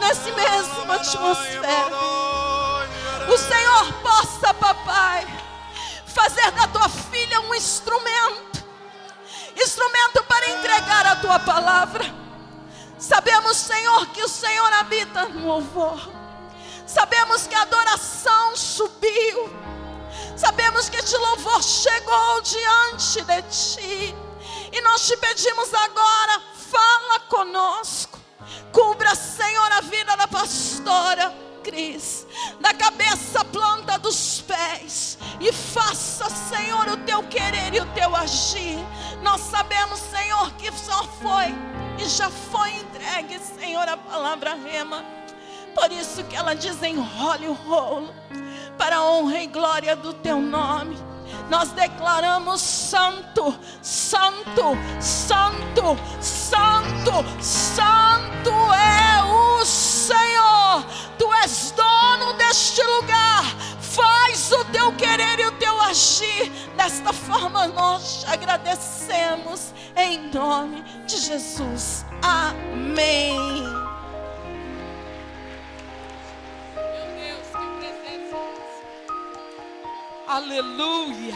nesse mesmo atmosfera o Senhor possa, papai, fazer da tua filha um instrumento instrumento para entregar a tua palavra. Sabemos, Senhor, que o Senhor habita no louvor. Sabemos que a adoração subiu. Sabemos que este louvor chegou diante de ti. E nós te pedimos agora, fala conosco. Pastora Cris, da cabeça à planta dos pés. E faça, Senhor, o teu querer e o teu agir. Nós sabemos, Senhor, que só foi e já foi entregue, Senhor, a palavra rema. Por isso que ela desenrole o rolo para a honra e glória do teu nome. Nós declaramos santo, santo, santo, santo, santo dono deste lugar. Faz o teu querer e o teu agir. Desta forma nós te agradecemos em nome de Jesus. Amém. Meu Deus, que presença. Aleluia.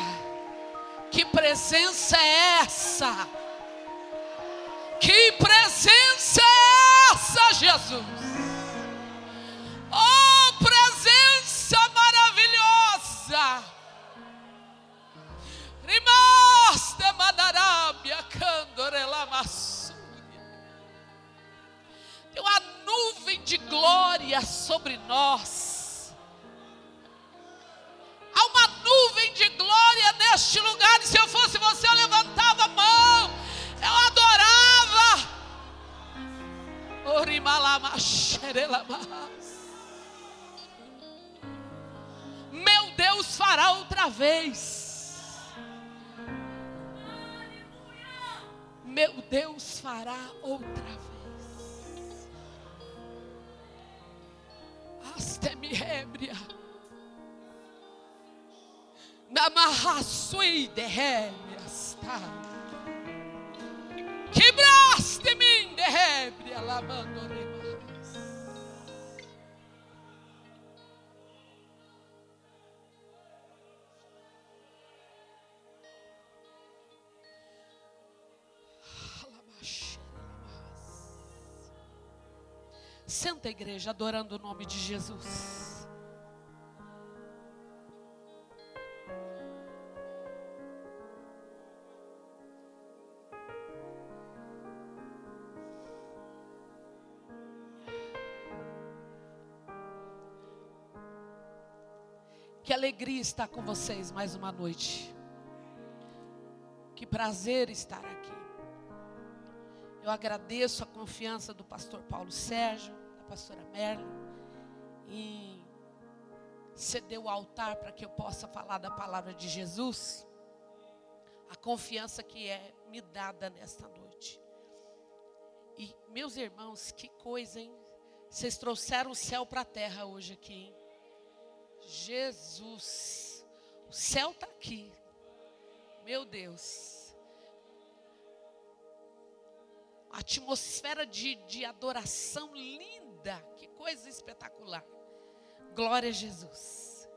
Que presença é essa? Que presença é essa, Jesus? Oh, presença maravilhosa. Rimaste madarábia candorela massúria. Tem uma nuvem de glória sobre nós. Há uma nuvem de glória neste lugar. E se eu fosse você, eu levantava a mão. Eu adorava. Orimalamaxerelamas. Meu Fará outra vez. Meu Deus fará outra vez. Aste-me ébria. Namarraçui de rébrias, tá? Quebraste-me de rébria, lavando Senta igreja adorando o nome de Jesus. Que alegria estar com vocês mais uma noite. Que prazer estar aqui. Eu agradeço a confiança do pastor Paulo Sérgio, pastora Merle, em ceder o altar para que eu possa falar da palavra de Jesus. A confiança que é me dada nesta noite. E, meus irmãos, que coisa, hein? Vocês trouxeram o céu para a terra hoje aqui, hein? Jesus, o céu está aqui, meu Deus, a atmosfera de, de adoração linda, que coisa espetacular. Glória a Jesus,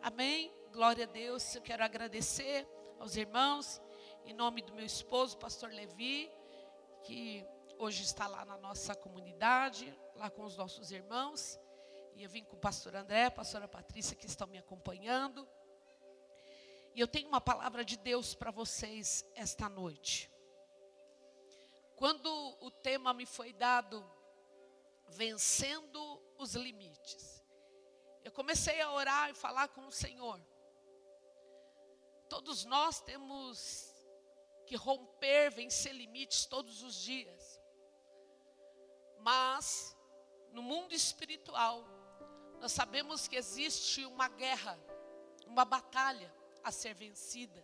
amém. Glória a Deus. Eu quero agradecer aos irmãos, em nome do meu esposo, pastor Levi, que hoje está lá na nossa comunidade, lá com os nossos irmãos. E eu vim com o pastor André, a pastora Patrícia, que estão me acompanhando. E eu tenho uma palavra de Deus para vocês esta noite. Quando o tema me foi dado, vencendo os limites, eu comecei a orar e falar com o Senhor. Todos nós temos que romper, vencer limites todos os dias. Mas, no mundo espiritual, nós sabemos que existe uma guerra, uma batalha a ser vencida.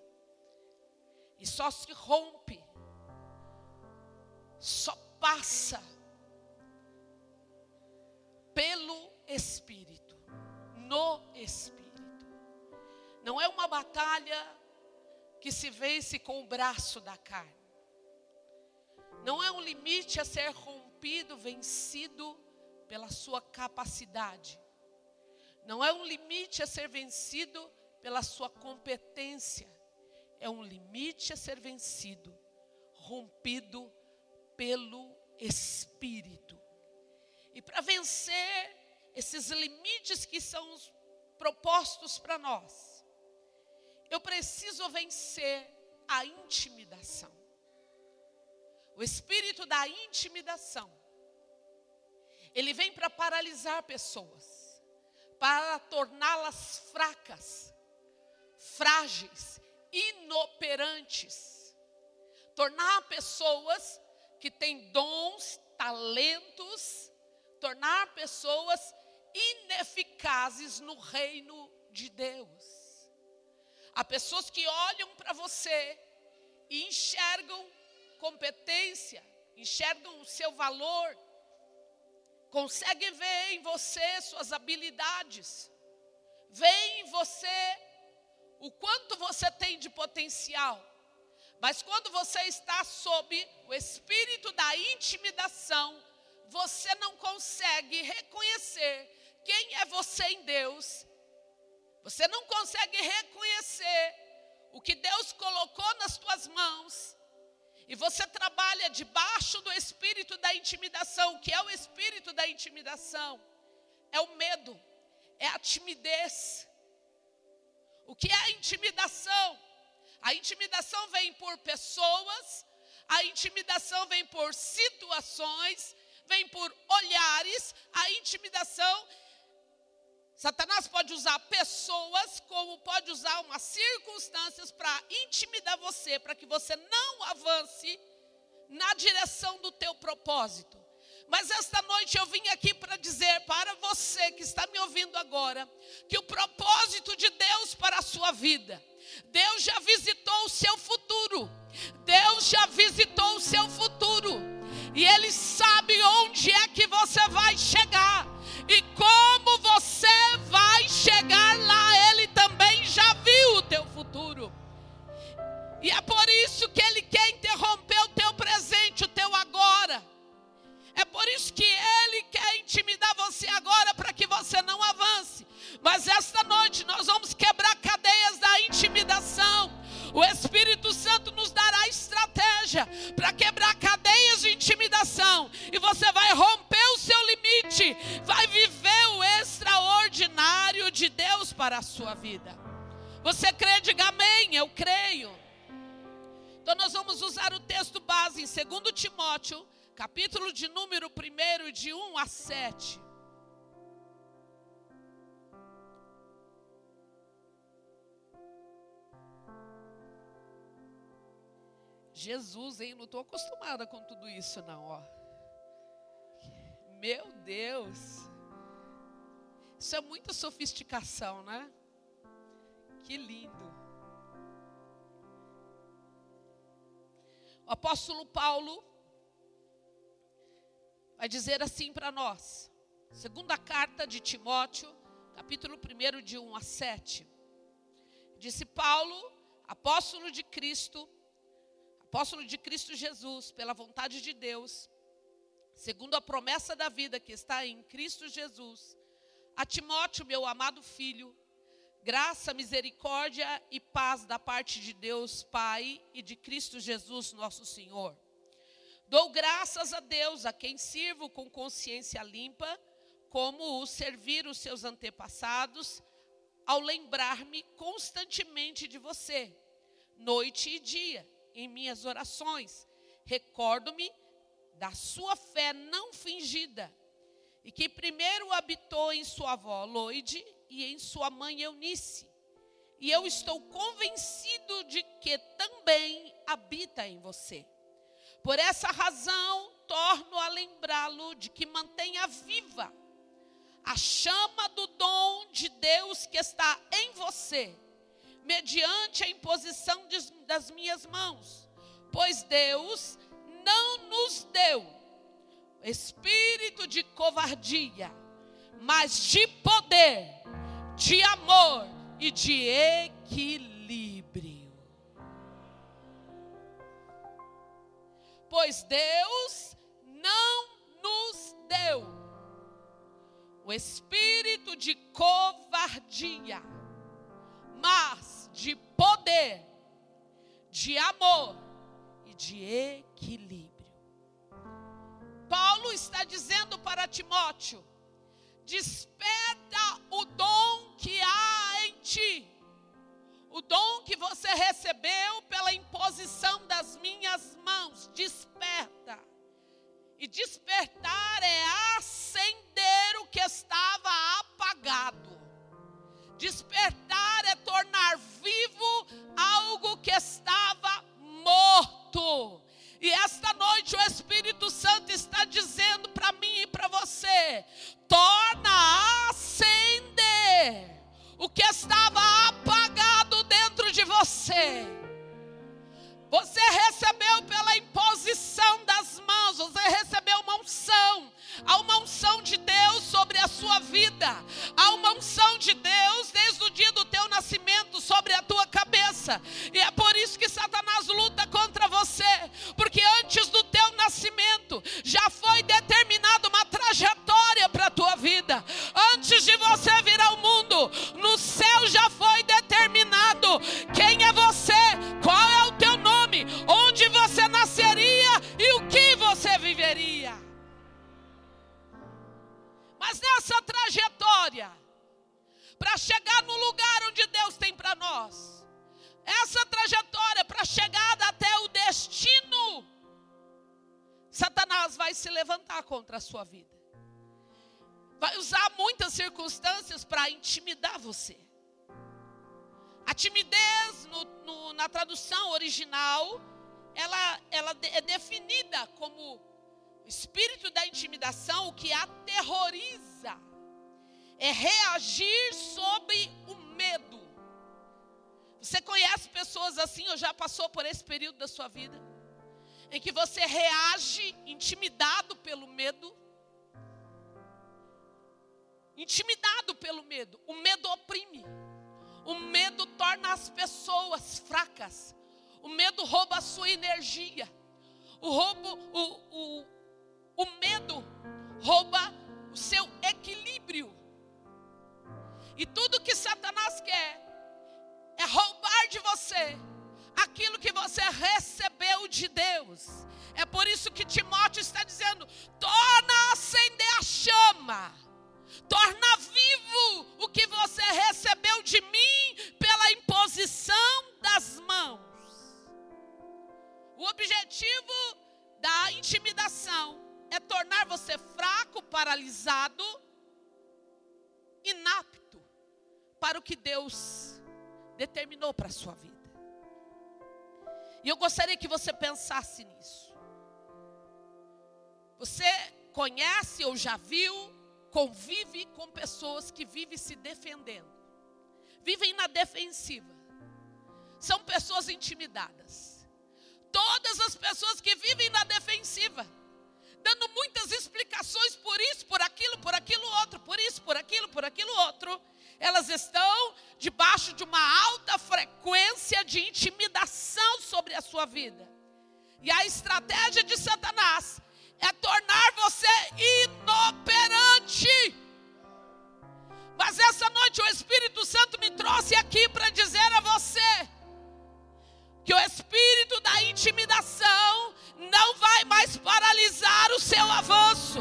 E só se rompe, só passa pelo Espírito, no Espírito. Não é uma batalha que se vence com o braço da carne. Não é um limite a ser rompido, vencido pela sua capacidade. Não é um limite a ser vencido pela sua competência. É um limite a ser vencido, rompido pelo Espírito. E para vencer esses limites que são propostos para nós, eu preciso vencer a intimidação. O espírito da intimidação. Ele vem para paralisar pessoas, para torná-las fracas, frágeis, inoperantes. Tornar pessoas que têm dons, talentos, tornar pessoas ineficazes no reino de Deus. Há pessoas que olham para você e enxergam competência, enxergam o seu valor, conseguem ver em você suas habilidades, veem em você o quanto você tem de potencial. Mas quando você está sob o espírito da intimidação, você não consegue reconhecer quem é você em Deus você não consegue reconhecer o que Deus colocou nas tuas mãos. E você trabalha debaixo do espírito da intimidação. O que é o espírito da intimidação? É o medo, é a timidez. O que é a intimidação? A intimidação vem por pessoas, a intimidação vem por situações, vem por olhares, a intimidação Satanás pode usar pessoas, como pode usar umas circunstâncias para intimidar você, para que você não avance na direção do teu propósito. Mas esta noite eu vim aqui para dizer para você que está me ouvindo agora, que o propósito de Deus para a sua vida, Deus já visitou o seu futuro. Deus já visitou o seu futuro. E Ele sabe onde é que você vai chegar. E como você vai chegar lá, Ele também já viu o teu futuro. E é por isso que Ele quer interromper o teu presente, o teu agora. É por isso que Ele quer intimidar você agora para que você não avance. Mas esta noite nós vamos quebrar cadeias da intimidação. O Espírito Santo nos dará estratégia para quebrar cadeias de intimidação. E você vai romper o seu limite, vai viver o extraordinário de Deus para a sua vida. Você crê? Diga amém. Eu creio. Então nós vamos usar o texto base em 2 Timóteo, capítulo de número 1, de 1 a 7. Jesus, hein? Não estou acostumada com tudo isso, não, ó. Meu Deus. Isso é muita sofisticação, né? Que lindo. O apóstolo Paulo vai dizer assim para nós. Segunda carta de Timóteo, capítulo 1, de 1 a 7. Disse Paulo, apóstolo de Cristo, apóstolo de Cristo Jesus, pela vontade de Deus, segundo a promessa da vida que está em Cristo Jesus, a Timóteo, meu amado filho, graça, misericórdia e paz da parte de Deus Pai e de Cristo Jesus, nosso Senhor. Dou graças a Deus, a quem sirvo com consciência limpa, como o servir os seus antepassados, ao lembrar-me constantemente de você, noite e dia em minhas orações. Recordo-me da sua fé não fingida, e que primeiro habitou em sua avó Loide e em sua mãe Eunice. E eu estou convencido de que também habita em você. Por essa razão, torno a lembrá-lo de que mantenha viva a chama do dom de Deus que está em você, mediante a imposição de, das minhas mãos. Pois Deus não nos deu espírito de covardia, mas de poder, de amor e de equilíbrio. Pois Deus não nos deu o espírito de covardia, mas de poder, de amor e de equilíbrio. Paulo está dizendo para Timóteo: desperta o dom que há em ti, o dom que você recebeu pela imposição das minhas mãos, desperta. E despertar é acender o que estava apagado. Despertar é tornar vivo algo que estava morto. E esta noite o Espírito Santo está dizendo para mim e para você: torna a acender o que estava apagado dentro de você. Você recebeu pela imposição das mãos, você recebeu uma unção. Há uma unção de Deus sobre a sua vida. Há uma unção de Deus desde o dia do teu nascimento sobre a tua cabeça. E é por isso que Satanás luta contra você, porque antes do teu nascimento já foi determinada uma trajetória para a tua vida. Antes de você vir ao mundo, Nessa trajetória, para chegar no lugar onde Deus tem para nós, essa trajetória para chegada até o destino, Satanás vai se levantar contra a sua vida. Vai usar muitas circunstâncias para intimidar você. A timidez no, no, na tradução original, ela, ela é definida como espírito da intimidação, o que aterroriza. É reagir sobre o medo. Você conhece pessoas assim ou já passou por esse período da sua vida? Em que você reage intimidado pelo medo? Intimidado pelo medo. O medo oprime. O medo torna as pessoas fracas. O medo rouba a sua energia. O, roubo, o, o, o medo rouba o seu equilíbrio. E tudo que Satanás quer é roubar de você aquilo que você recebeu de Deus. É por isso que Timóteo está dizendo: torna a acender a chama torna vivo o que você recebeu de mim pela imposição das mãos. O objetivo da intimidação é tornar você fraco, paralisado, inapto para o que Deus determinou para a sua vida. E eu gostaria que você pensasse nisso. Você conhece ou já viu convive com pessoas que vivem se defendendo, vivem na defensiva, são pessoas intimidadas. Todas as pessoas que vivem na defensiva, dando muitas explicações por isso, por aquilo, por aquilo outro, por isso, por aquilo, por aquilo outro, elas estão debaixo de uma alta frequência de intimidação sobre a sua vida. E a estratégia de Satanás é tornar você inoperante. Mas essa noite o Espírito Santo me trouxe aqui para dizer a você que o espírito da intimidação não vai mais paralisar o seu avanço,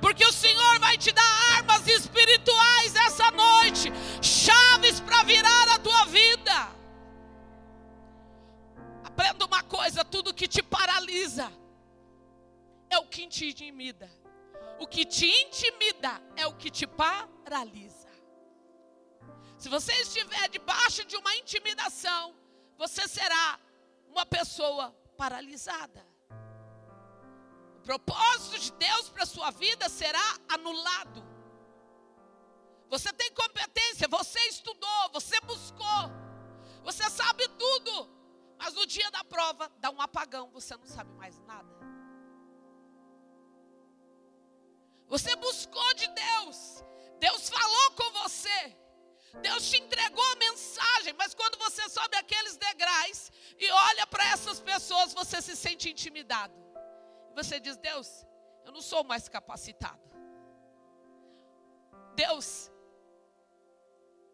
porque o Senhor vai te dar armas espirituais essa noite, chaves para virar a tua vida. Aprenda uma coisa: tudo que te paralisa é o que te intimida. O que te intimida é o que te paralisa. Se você estiver debaixo de uma intimidação, você será uma pessoa paralisada. Propósito de Deus para a sua vida será anulado. Você tem competência, você estudou, você buscou, você sabe tudo, mas no dia da prova dá um apagão, você não sabe mais nada. Você buscou de Deus, Deus falou com você, Deus te entregou a mensagem, mas quando você sobe aqueles degraus e olha para essas pessoas, você se sente intimidado. Você diz: Deus, eu não sou mais capacitado. Deus,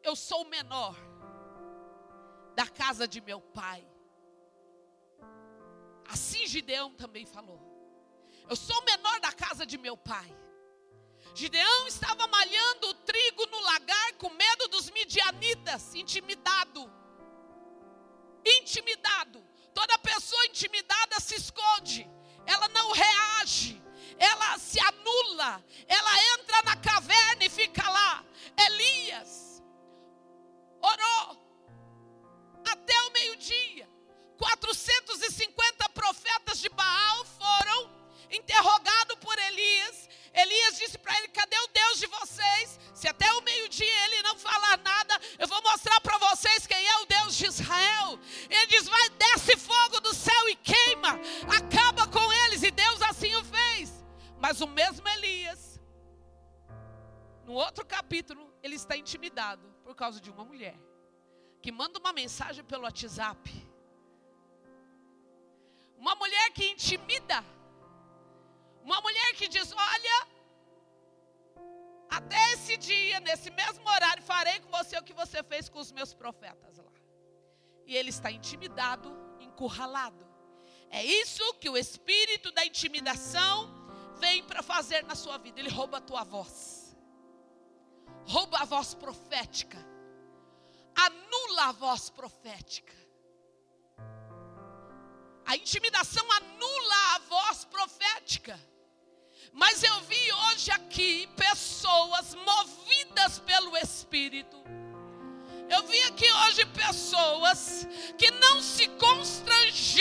eu sou o menor da casa de meu pai. Assim Gideão também falou. Eu sou o menor da casa de meu pai. Gideão estava malhando o trigo no lagar com medo dos midianitas, intimidado. Intimidado. Toda pessoa intimidada se esconde, ela não reage, ela se anula, ela entra na caverna e fica lá. Elias orou até o meio-dia. 450 profetas de Baal foram interrogados por Elias Elias disse para ele: Cadê o Deus de vocês? Se até o meio-dia ele não falar nada, eu vou mostrar para vocês quem é o Deus de Israel. Ele diz: Vai, desce fogo do céu e queima, acaba Mas o mesmo Elias, no outro capítulo, ele está intimidado por causa de uma mulher que manda uma mensagem pelo WhatsApp. Uma mulher que intimida uma mulher que diz: Olha, até esse dia, nesse mesmo horário, farei com você o que você fez com os meus profetas lá. E ele está intimidado, encurralado. É isso que o espírito da intimidação vem para fazer na sua vida. Ele rouba a tua voz, rouba a voz profética, anula a voz profética. A intimidação anula a voz profética. Mas eu vi hoje aqui pessoas movidas pelo Espírito. Eu vi aqui hoje pessoas que não se constrangeram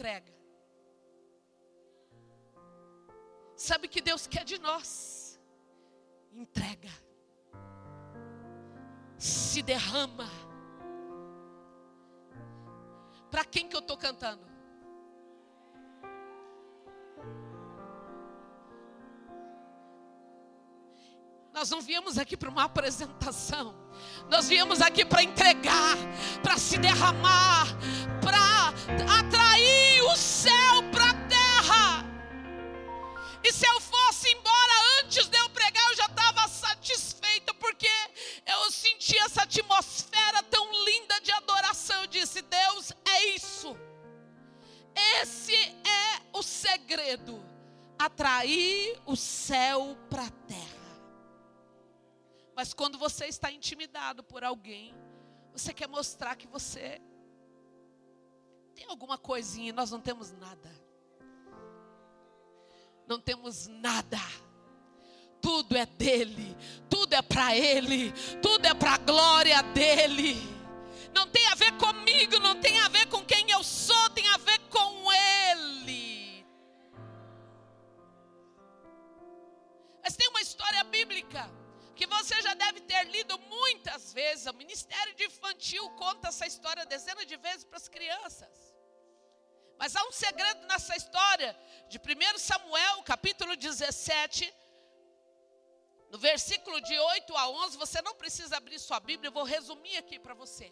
entrega. Sabe o que Deus quer de nós? Entrega. Se derrama. Para quem que eu estou cantando? Nós não viemos aqui para uma apresentação. Nós viemos aqui para entregar, para se derramar, para se eu fosse embora antes de eu pregar, eu já estava satisfeita, porque eu senti essa atmosfera tão linda de adoração. Eu disse: Deus, é isso. Esse é o segredo: atrair o céu para a terra. Mas quando você está intimidado por alguém, você quer mostrar que você tem alguma coisinha, nós não temos nada. Não temos nada. Tudo é dele, tudo é para ele, tudo é para a glória dele. Não tem a ver comigo, não tem a ver com quem eu sou, tem a ver com ele. Mas tem uma história bíblica que você já deve ter lido muitas vezes. O Ministério de Infantil conta essa história dezenas de vezes para as crianças. Mas há um segredo nessa história de 1 Samuel, capítulo 17, no versículo de 8 a 11. Você não precisa abrir sua Bíblia, eu vou resumir aqui para você.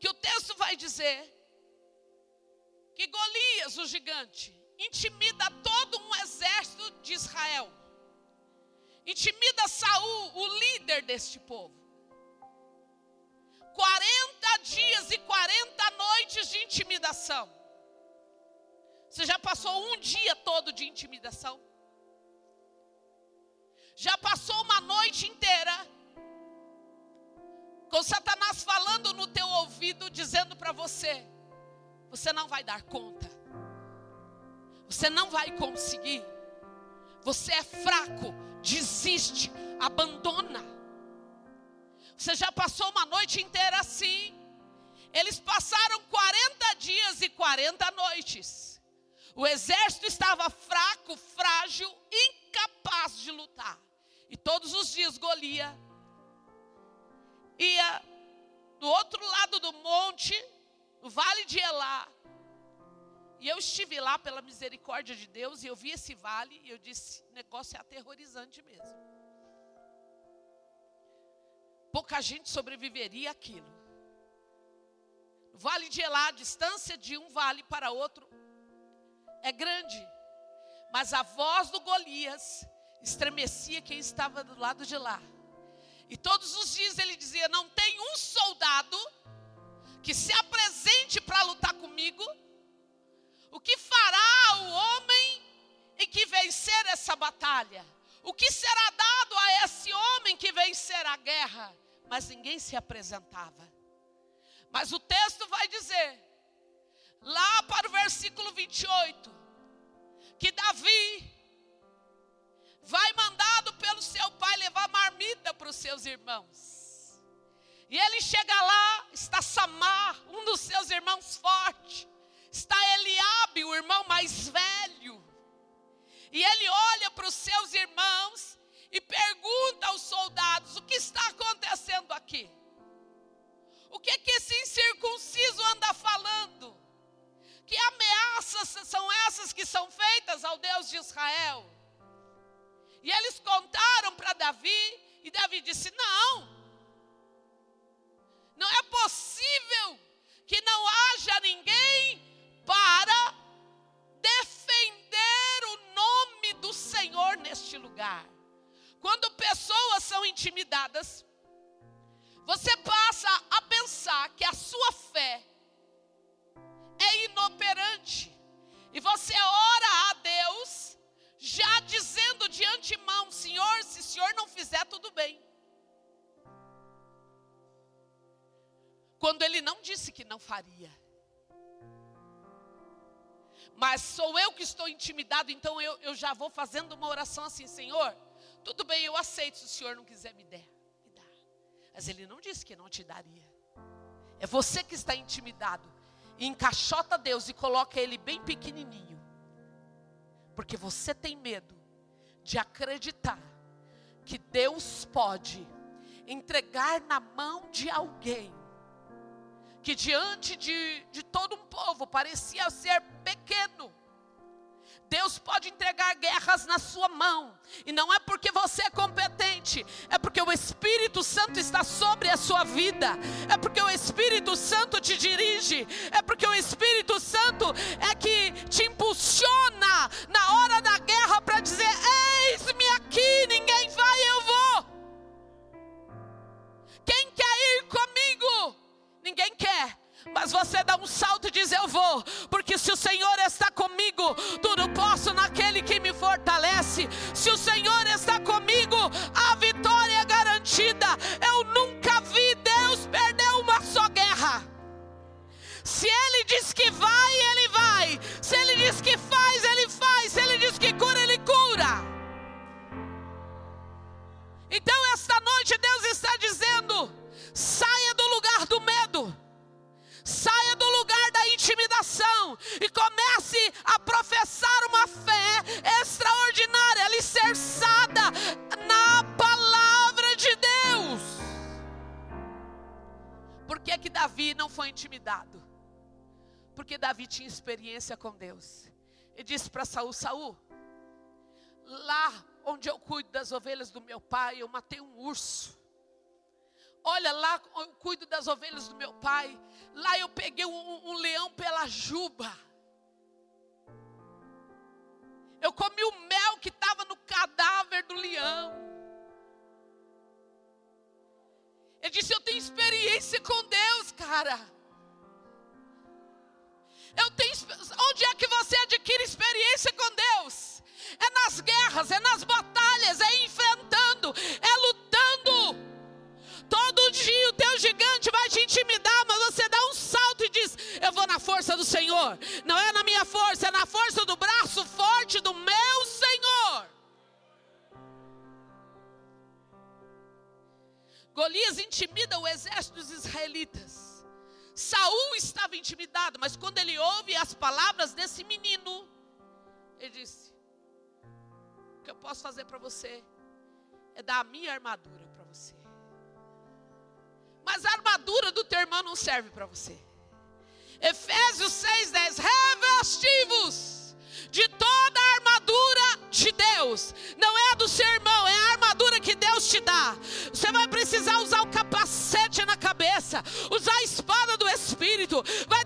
Que o texto vai dizer que Golias, o gigante, intimida todo um exército de Israel intimida Saul, o líder deste povo. Intimidação. Você já passou um dia todo de intimidação? Já passou uma noite inteira com Satanás falando no teu ouvido, dizendo para você: você não vai dar conta, você não vai conseguir, você é fraco, desiste, abandona. Você já passou uma noite inteira assim. Eles passaram 40 dias e 40 noites. O exército estava fraco, frágil, incapaz de lutar. E todos os dias Golias ia do outro lado do monte, no vale de Elá. E eu estive lá pela misericórdia de Deus e eu vi esse vale e eu disse: o negócio é aterrorizante mesmo. Pouca gente sobreviveria àquilo. Vale de Elá, a distância de um vale para outro é grande. Mas a voz do Golias estremecia quem estava do lado de lá. E todos os dias ele dizia: Não tem um soldado que se apresente para lutar comigo. O que fará o homem em que vencer essa batalha? O que será dado a esse homem que vencer a guerra? Mas ninguém se apresentava. Mas o texto vai dizer, lá para o versículo 28, que Davi vai mandado pelo seu pai levar marmita para os seus irmãos. E ele chega lá, está Samar, um dos seus irmãos forte, está Eliabe, o irmão mais velho. E ele olha para os seus irmãos e pergunta aos soldados: o que está acontecendo aqui? O que é que esse incircunciso anda falando? Que ameaças são essas que são feitas ao Deus de Israel? E eles contaram para Davi, e Davi disse: Não, não é possível que não haja ninguém para defender o nome do Senhor neste lugar. Quando pessoas são intimidadas, você passa a pensar que a sua fé é inoperante, e você ora a Deus já dizendo de antemão: Senhor, se o Senhor não fizer, tudo bem. Quando ele não disse que não faria. Mas sou eu que estou intimidado, então eu, eu já vou fazendo uma oração assim: Senhor, tudo bem, eu aceito se o Senhor não quiser me der. Mas ele não disse que não te daria. É você que está intimidado. E encaixota Deus e coloca ele bem pequenininho porque você tem medo de acreditar que Deus pode entregar na mão de alguém que diante de, de todo um povo parecia ser pequeno, Deus pode entregar guerras na sua mão, e não é porque você é competente, é porque o Espírito Santo está sobre a sua vida, é porque o Espírito Santo te dirige, é porque o Espírito Santo é que te impulsiona na hora da guerra para dizer: Eis-me aqui, ninguém vai, eu vou. Quem quer ir comigo? Ninguém quer mas você dá um salto e diz: Eu vou, porque se o Senhor está comigo, tudo posso naquele que me fortalece. Se o Senhor está comigo, a vitória é garantida. Eu nunca vi Deus perder uma só guerra. Se Ele diz que vai, Ele vai. Se Ele diz que faz, Ele faz. Se Ele diz que cura, Ele cura. Então, esta noite, Deus está dizendo: saia Saia do lugar da intimidação e comece a professar uma fé extraordinária, alicerçada na palavra de Deus. Por que, que Davi não foi intimidado? Porque Davi tinha experiência com Deus. E disse para Saul: Saul, lá onde eu cuido das ovelhas do meu pai, eu matei um urso. Olha lá, eu cuido das ovelhas do meu pai. Lá eu peguei um, um leão pela juba. Eu comi o mel que estava no cadáver do leão. Ele disse: Eu tenho experiência com Deus, cara. Mas quando ele ouve as palavras desse menino, ele disse: O que eu posso fazer para você é dar a minha armadura para você. Mas a armadura do teu irmão não serve para você. Efésios 6,10: Revestivos de toda a armadura de Deus. Não é do seu irmão, é a armadura que Deus te dá. Você vai precisar usar o capacete na cabeça, usar a espada do Espírito, vai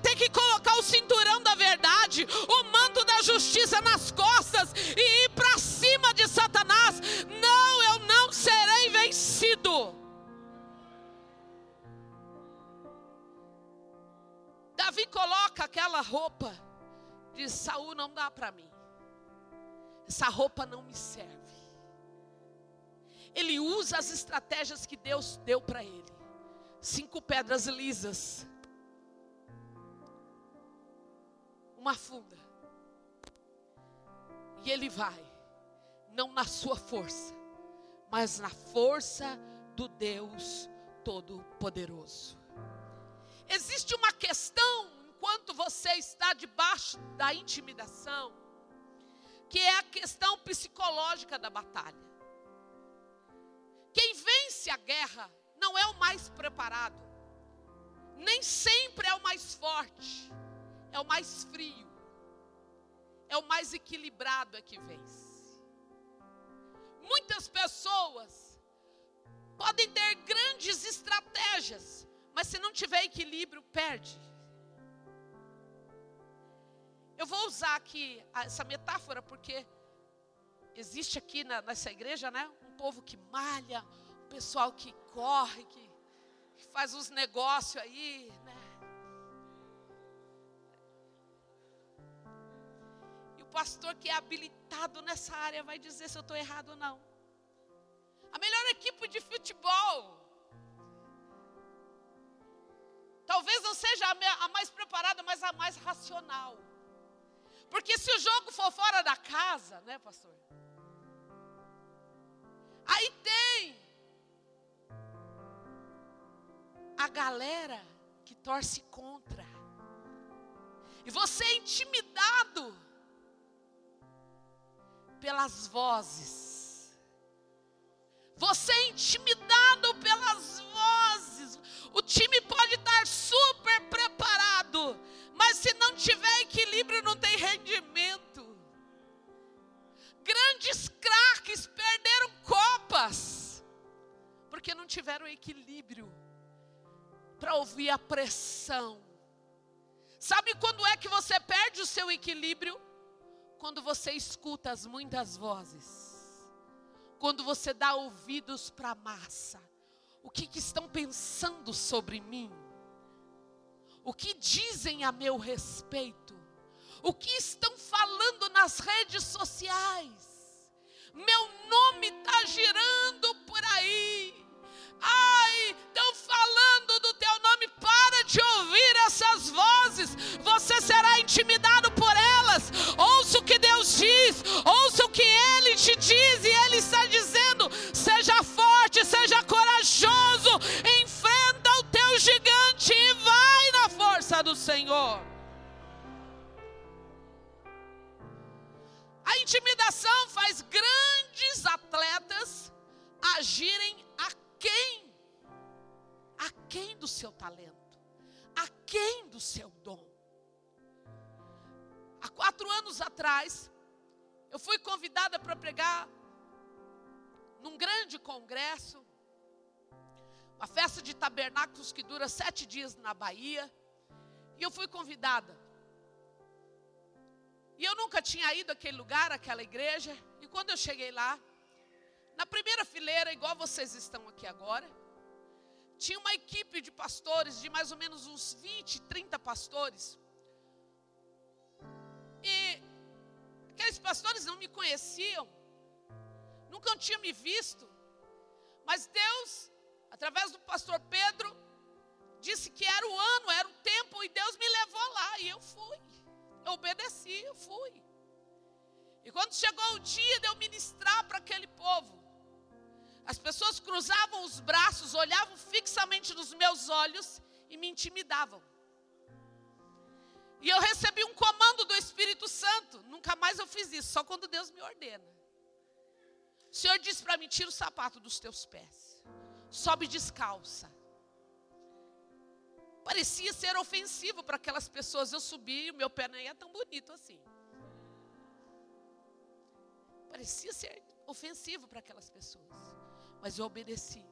justiça nas costas e ir para cima de Satanás. Não, eu não serei vencido. Davi coloca aquela roupa, diz: Saul não dá para mim, essa roupa não me serve. Ele usa as estratégias que Deus deu para ele: cinco pedras lisas, uma funda, e ele vai, não na sua força, mas na força do Deus Todo-Poderoso. Existe uma questão, enquanto você está debaixo da intimidação, que é a questão psicológica da batalha. Quem vence a guerra não é o mais preparado, nem sempre é o mais forte, é o mais frio, é o mais equilibrado é que vence. Muitas pessoas podem ter grandes estratégias, mas se não tiver equilíbrio, perde. Eu vou usar aqui essa metáfora porque existe aqui na, nessa igreja, né? Um povo que malha, um pessoal que corre, que, que faz uns negócios aí, pastor que é habilitado nessa área vai dizer se eu estou errado ou não. A melhor equipe de futebol Talvez não seja a mais preparada, mas a mais racional. Porque se o jogo for fora da casa, né, pastor? Aí tem a galera que torce contra. E você é intimidado pelas vozes. Você é intimidado pelas vozes. O time pode estar super preparado, mas se não tiver equilíbrio, não tem rendimento. Grandes craques perderam copas, porque não tiveram equilíbrio para ouvir a pressão. Sabe quando é que você perde o seu equilíbrio? Quando você escuta as muitas vozes, quando você dá ouvidos para a massa o que, que estão pensando sobre mim? O que dizem a meu respeito? O que estão falando nas redes sociais? Meu nome está girando por aí. Ai, estão falando do teu nome. Para de ouvir essas vozes. Você será intimidado A intimidação faz grandes atletas agirem quem? A quem do seu talento? A quem do seu dom? Há quatro anos atrás, eu fui convidada para pregar num grande congresso, uma festa de tabernáculos que dura sete dias na Bahia, e eu fui convidada. E eu nunca tinha ido àquele lugar, àquela igreja, e quando eu cheguei lá, na primeira fileira, igual vocês estão aqui agora, tinha uma equipe de pastores, de mais ou menos uns 20, 30 pastores. E aqueles pastores não me conheciam, nunca tinha me visto. Mas Deus, através do pastor Pedro, disse que era o ano, era o tempo, e Deus me levou lá, e eu fui. Eu obedeci, eu fui. E quando chegou o dia de eu ministrar para aquele povo, as pessoas cruzavam os braços, olhavam fixamente nos meus olhos e me intimidavam. E eu recebi um comando do Espírito Santo. Nunca mais eu fiz isso, só quando Deus me ordena. O Senhor disse para mim: tira o sapato dos teus pés, sobe descalça. Parecia ser ofensivo para aquelas pessoas. Eu subi e o meu pé nem é tão bonito assim. Parecia ser ofensivo para aquelas pessoas. Mas eu obedeci.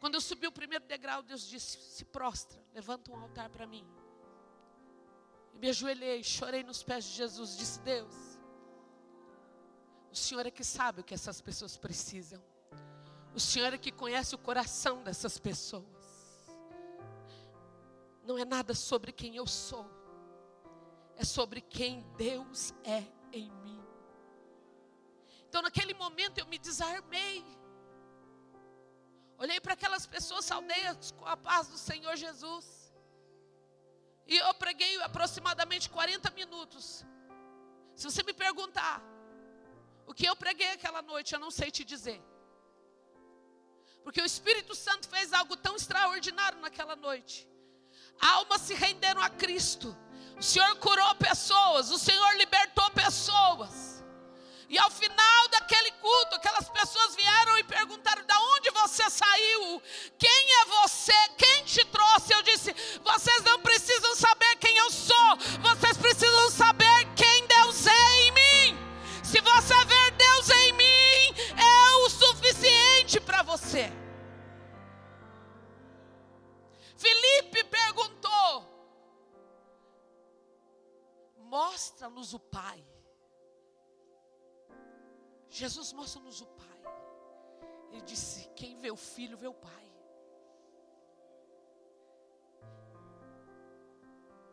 Quando eu subi o primeiro degrau, Deus disse: se prostra, levanta um altar para mim. E me ajoelhei, chorei nos pés de Jesus. Disse: Deus, o Senhor é que sabe o que essas pessoas precisam. O Senhor é que conhece o coração dessas pessoas. Não é nada sobre quem eu sou, é sobre quem Deus é em mim. Então, naquele momento, eu me desarmei. Olhei para aquelas pessoas aldeias com a paz do Senhor Jesus. E eu preguei aproximadamente 40 minutos. Se você me perguntar o que eu preguei aquela noite, eu não sei te dizer. Porque o Espírito Santo fez algo tão extraordinário naquela noite. Almas se renderam a Cristo. O Senhor curou pessoas, o Senhor libertou pessoas. E ao final daquele culto, aquelas pessoas vieram e perguntaram: "Da onde você saiu? Quem é você? Quem te trouxe?" Eu disse: "Vocês não precisam Mostra-nos o Pai. Jesus mostra-nos o Pai. Ele disse: Quem vê o Filho, vê o Pai.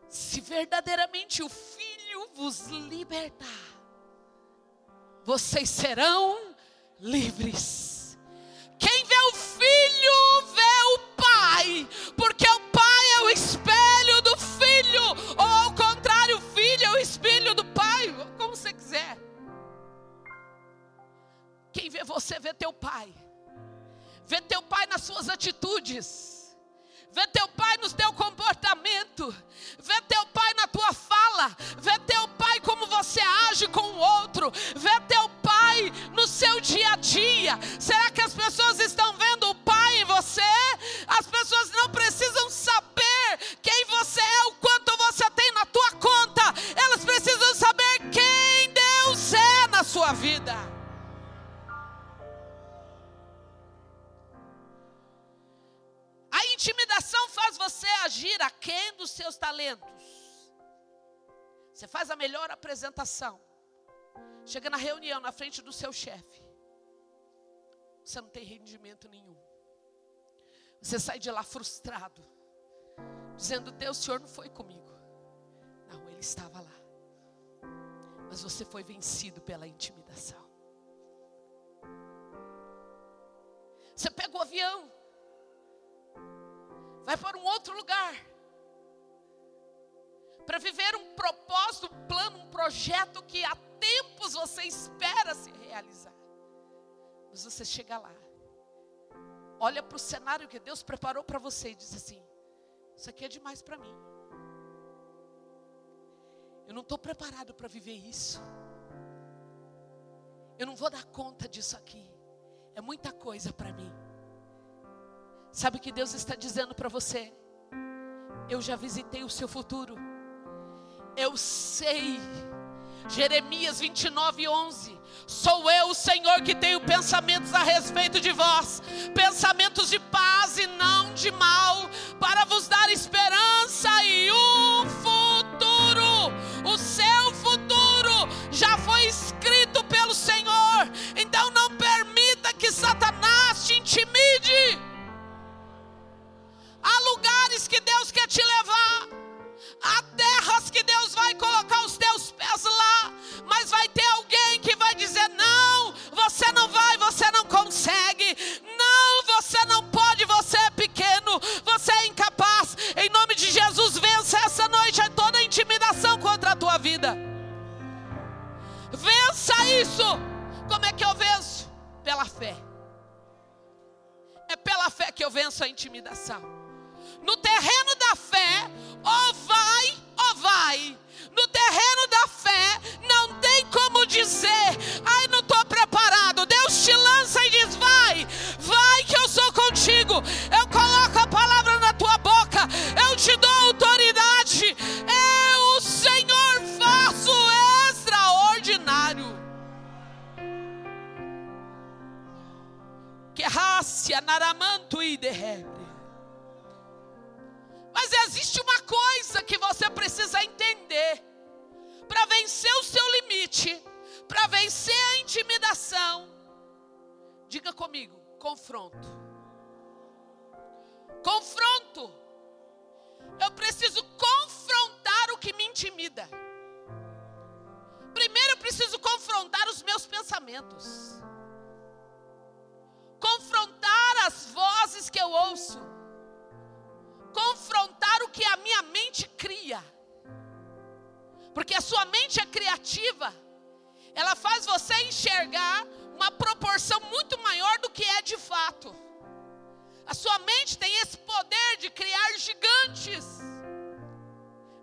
Se verdadeiramente o Filho vos libertar, vocês serão livres. Atitudes, vê teu Pai no teu comportamento, vê teu Pai na tua fala, vê teu Pai como você age com o outro, seus talentos. Você faz a melhor apresentação. Chega na reunião, na frente do seu chefe. Você não tem rendimento nenhum. Você sai de lá frustrado, dizendo: Deus, o Senhor não foi comigo. Não, Ele estava lá. Mas você foi vencido pela intimidação. Você pega o avião, vai para um outro lugar, para viver um propósito, um plano, um projeto que há tempos você espera se realizar. Mas você chega lá, olha para o cenário que Deus preparou para você e diz assim: Isso aqui é demais para mim. Eu não estou preparado para viver isso. Eu não vou dar conta disso aqui. É muita coisa para mim. Sabe o que Deus está dizendo para você? Eu já visitei o seu futuro. Eu sei. Jeremias 29, 11. Sou eu, o Senhor, que tenho pensamentos a respeito de vós, pensamentos de paz e não de mal, para vos dar esperança e um futuro. O seu futuro já foi escrito pelo Senhor, então não permita que Satanás te intimide. Há lugares que Deus quer te levar. Há venço. Como é que eu venço? Pela fé. É pela fé que eu venço a intimidação. No terreno da fé, ou vai ou vai. No terreno da fé, não tem como dizer Que racia naramanto e derrebre. Mas existe uma coisa que você precisa entender. Para vencer o seu limite, para vencer a intimidação, diga comigo: confronto. Confronto. Eu preciso confrontar o que me intimida. Primeiro eu preciso confrontar os meus pensamentos. Confrontar as vozes que eu ouço confrontar o que a minha mente cria. Porque a sua mente é criativa, ela faz você enxergar uma proporção muito maior do que é de fato. A sua mente tem esse poder de criar gigantes.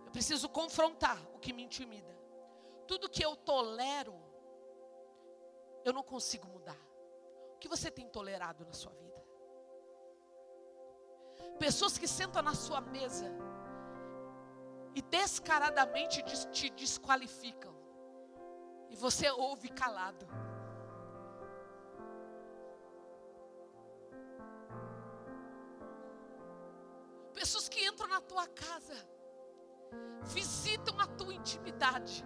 Eu preciso confrontar o que me intimida. Tudo que eu tolero, eu não consigo mudar. Que você tem tolerado na sua vida? Pessoas que sentam na sua mesa e descaradamente te desqualificam. E você ouve calado. Pessoas que entram na tua casa, visitam a tua intimidade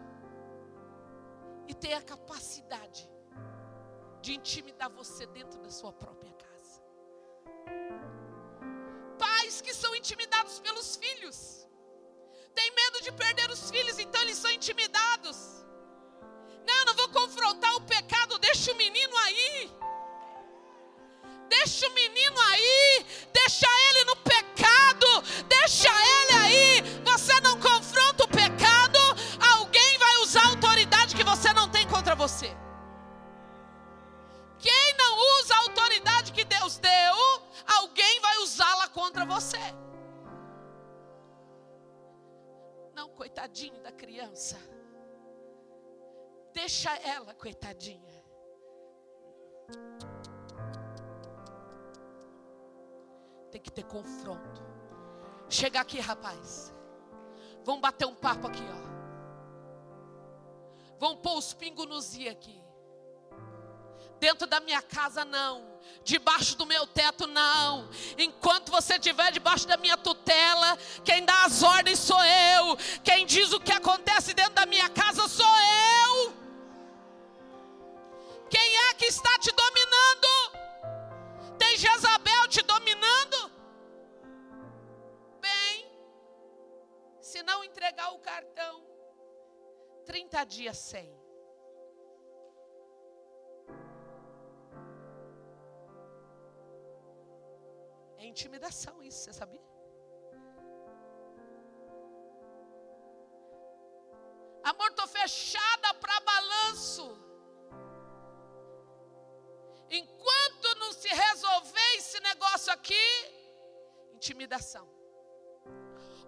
e têm a capacidade de intimidar você dentro da sua própria casa pais que são intimidados pelos filhos. Tem medo de perder os filhos, então eles são intimidados. Não, não vou confrontar o pecado, deixa o menino aí. Deixa o menino aí, deixa ele no pecado, Deixa ela, coitadinha. Tem que ter confronto. Chega aqui, rapaz. Vamos bater um papo aqui, ó. Vamos pôr os pingos nos i aqui. Dentro da minha casa, não. Debaixo do meu teto, não. Enquanto você estiver debaixo da minha tutela, quem dá as ordens sou eu. Quem diz o que acontece dentro da minha casa sou eu. É que está te dominando? Tem Jezabel te dominando? Bem, se não entregar o cartão, 30 dias sem. intimidação isso, você sabia? Amor, estou fechada intimidação.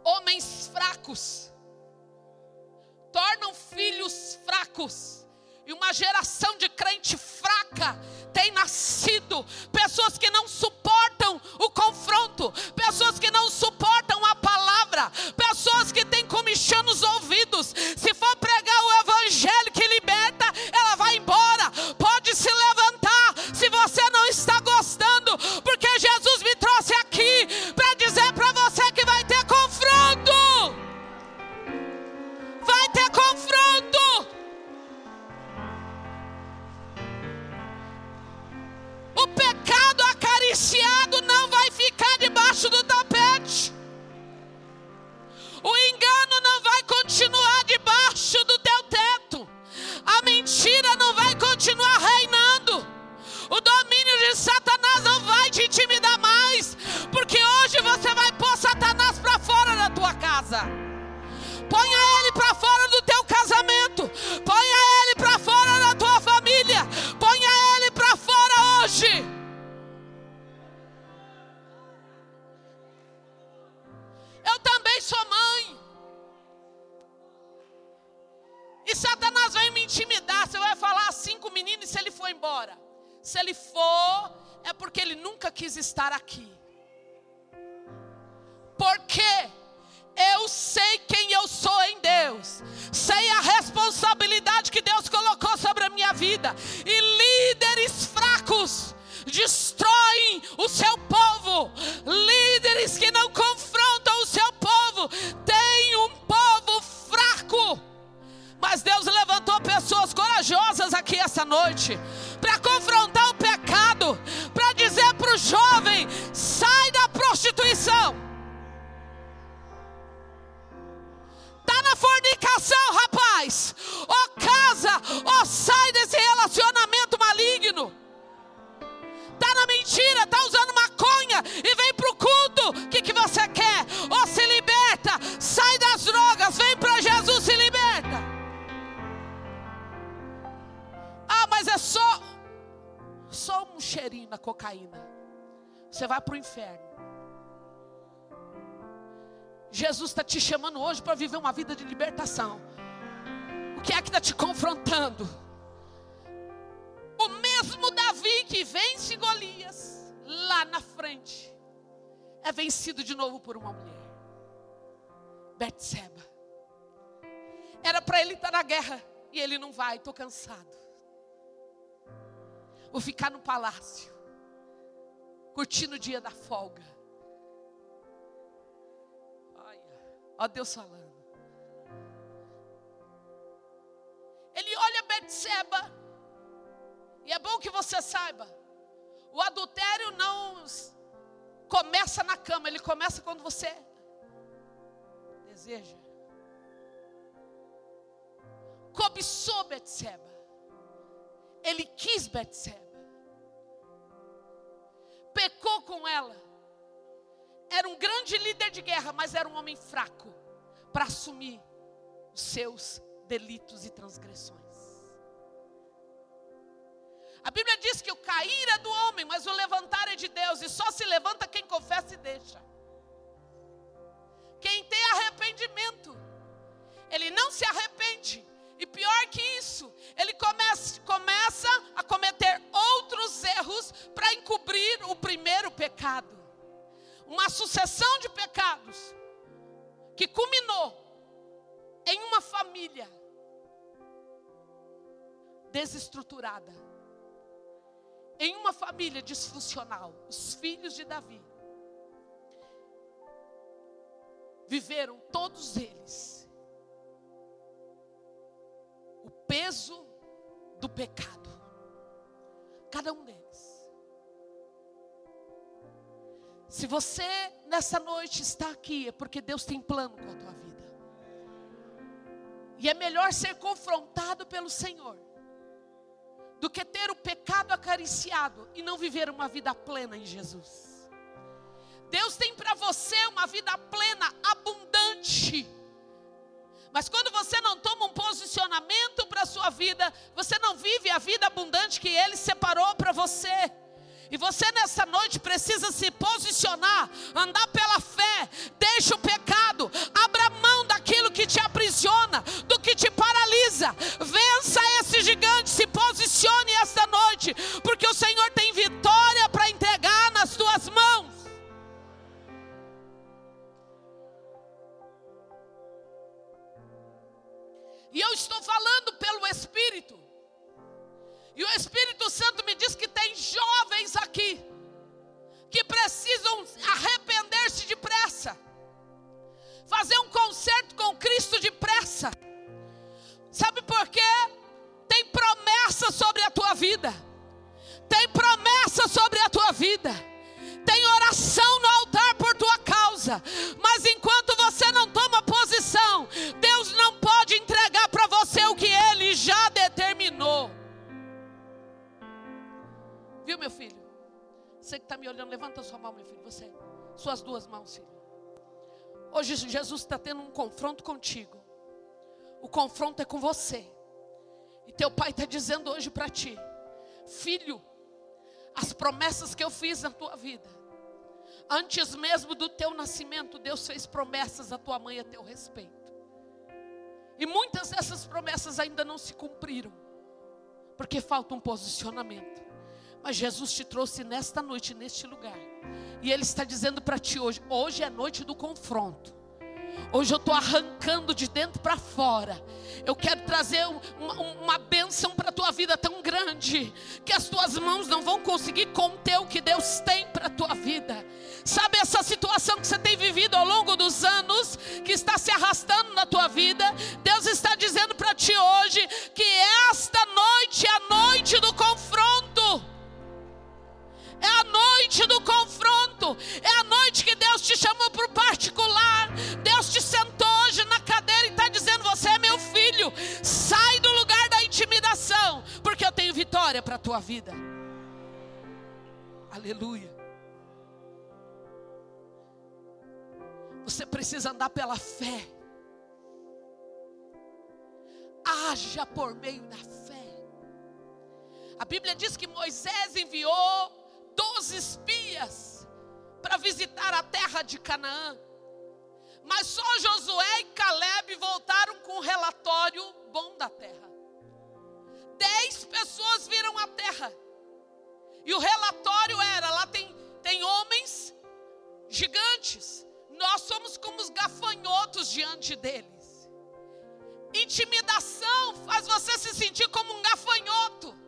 Homens fracos tornam filhos fracos. E uma geração de crente fraca tem nascido. Pessoas que não suportam o confronto. Pessoas que não suportam a palavra. Pessoas que têm comichão nos ouvidos. Se for estar aqui. Porque eu sei quem eu sou em Deus, sei a responsabilidade que Deus colocou sobre a minha vida, e líderes fracos destroem o seu povo, líderes que não confrontam o seu povo, têm um povo fraco. Mas Deus levantou pessoas corajosas aqui essa noite para confrontar fornicação, rapaz. Ou casa, ou sai desse relacionamento maligno. Está na mentira, está usando maconha e vem para o culto. O que, que você quer? Ou se liberta, sai das drogas, vem para Jesus, se liberta. Ah, mas é só só um cheirinho na cocaína. Você vai para o inferno. Jesus está te chamando hoje para viver uma vida de libertação. O que é que está te confrontando? O mesmo Davi que vence Golias lá na frente é vencido de novo por uma mulher. Betseba. Era para ele estar na guerra e ele não vai, estou cansado. Vou ficar no palácio, curtindo o dia da folga. Ó Deus falando. Ele olha Betseba, e é bom que você saiba, o adultério não começa na cama, ele começa quando você deseja. Cobiçou Betseba. Ele quis Betseba. Pecou com ela. Era um grande líder de guerra, mas era um homem fraco para assumir os seus delitos e transgressões. A Bíblia diz que o cair é do homem, mas o levantar é de Deus, e só se levanta quem confessa e deixa. Quem tem arrependimento, ele não se arrepende, e pior que isso, ele começa, começa a cometer outros erros para encobrir o primeiro pecado. Uma sucessão de pecados que culminou em uma família desestruturada, em uma família disfuncional. Os filhos de Davi viveram todos eles o peso do pecado. Cada um deles. Se você nessa noite está aqui, é porque Deus tem plano com a tua vida. E é melhor ser confrontado pelo Senhor do que ter o pecado acariciado e não viver uma vida plena em Jesus. Deus tem para você uma vida plena, abundante. Mas quando você não toma um posicionamento para a sua vida, você não vive a vida abundante que Ele separou para você. E você nessa noite precisa se posicionar, andar pela fé, deixa o pecado, abra mão daquilo que te aprisiona, do que te paralisa, vença esse gigante, se posicione esta noite, porque o Senhor tem vitória para entregar nas tuas mãos. E eu estou falando pelo Espírito. E o Espírito Santo me diz que tem jovens aqui que precisam arrepender-se depressa, fazer um concerto com Cristo depressa. Sabe por quê? Tem promessa sobre a tua vida, tem promessa sobre a tua vida, tem oração no altar por tua causa, mas enquanto meu filho? Você que está me olhando, levanta sua mão, meu filho. Você, suas duas mãos, filho. Hoje Jesus está tendo um confronto contigo. O confronto é com você. E teu pai está dizendo hoje para ti: Filho, as promessas que eu fiz na tua vida, antes mesmo do teu nascimento, Deus fez promessas à tua mãe a teu respeito. E muitas dessas promessas ainda não se cumpriram, porque falta um posicionamento. Mas Jesus te trouxe nesta noite, neste lugar, e Ele está dizendo para ti hoje: hoje é noite do confronto. Hoje eu estou arrancando de dentro para fora. Eu quero trazer uma, uma bênção para a tua vida tão grande que as tuas mãos não vão conseguir conter o que Deus tem para a tua vida. Sabe essa situação que você tem vivido ao longo dos anos, que está se arrastando na tua vida? Deus está dizendo para ti hoje que esta noite é a noite do confronto. É a noite do confronto. É a noite que Deus te chamou para o particular. Deus te sentou hoje na cadeira e está dizendo: Você é meu filho. Sai do lugar da intimidação, porque eu tenho vitória para a tua vida. Aleluia. Você precisa andar pela fé. Haja por meio da fé. A Bíblia diz que Moisés enviou doze espias para visitar a terra de Canaã. Mas só Josué e Caleb voltaram com um relatório bom da terra. Dez pessoas viram a terra. E o relatório era: lá tem, tem homens gigantes. Nós somos como os gafanhotos diante deles. Intimidação faz você se sentir como um gafanhoto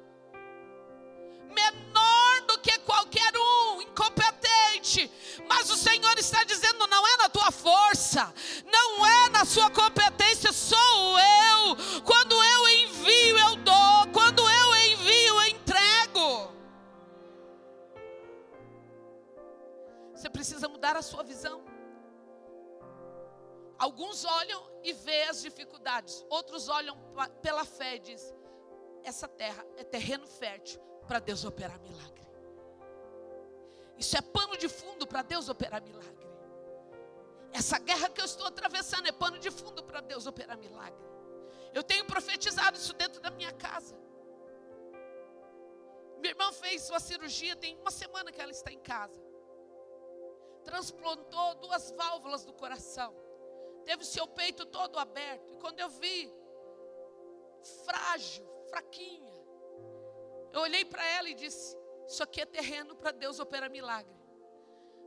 menor do que qualquer um, incompetente. Mas o Senhor está dizendo: não é na tua força, não é na sua competência, sou eu. Quando eu envio, eu dou. Quando eu envio, eu entrego. Você precisa mudar a sua visão. Alguns olham e vê as dificuldades, outros olham pela fé e dizem: essa terra é terreno fértil para Deus operar milagre. Isso é pano de fundo para Deus operar milagre. Essa guerra que eu estou atravessando é pano de fundo para Deus operar milagre. Eu tenho profetizado isso dentro da minha casa. Minha irmã fez sua cirurgia, tem uma semana que ela está em casa. Transplantou duas válvulas do coração. Teve o seu peito todo aberto. E quando eu vi, frágil, fraquinha, eu olhei para ela e disse: Isso aqui é terreno para Deus operar milagre.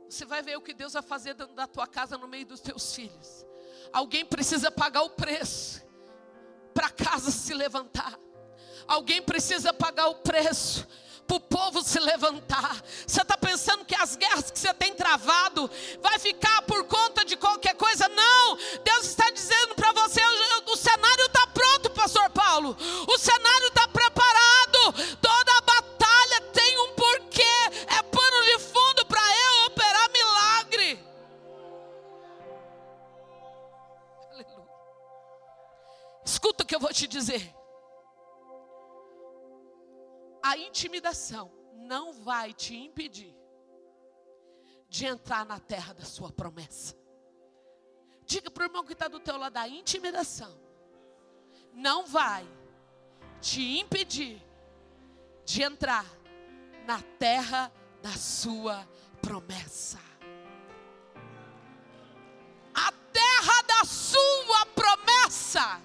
Você vai ver o que Deus vai fazer dentro da tua casa no meio dos teus filhos. Alguém precisa pagar o preço para a casa se levantar. Alguém precisa pagar o preço para o povo se levantar. Você está pensando que as guerras que você tem travado vai ficar por conta de qualquer coisa? Não! O que eu vou te dizer a intimidação não vai te impedir de entrar na terra da sua promessa. Diga para o irmão que está do teu lado, a intimidação não vai te impedir de entrar na terra da sua promessa. A terra da sua promessa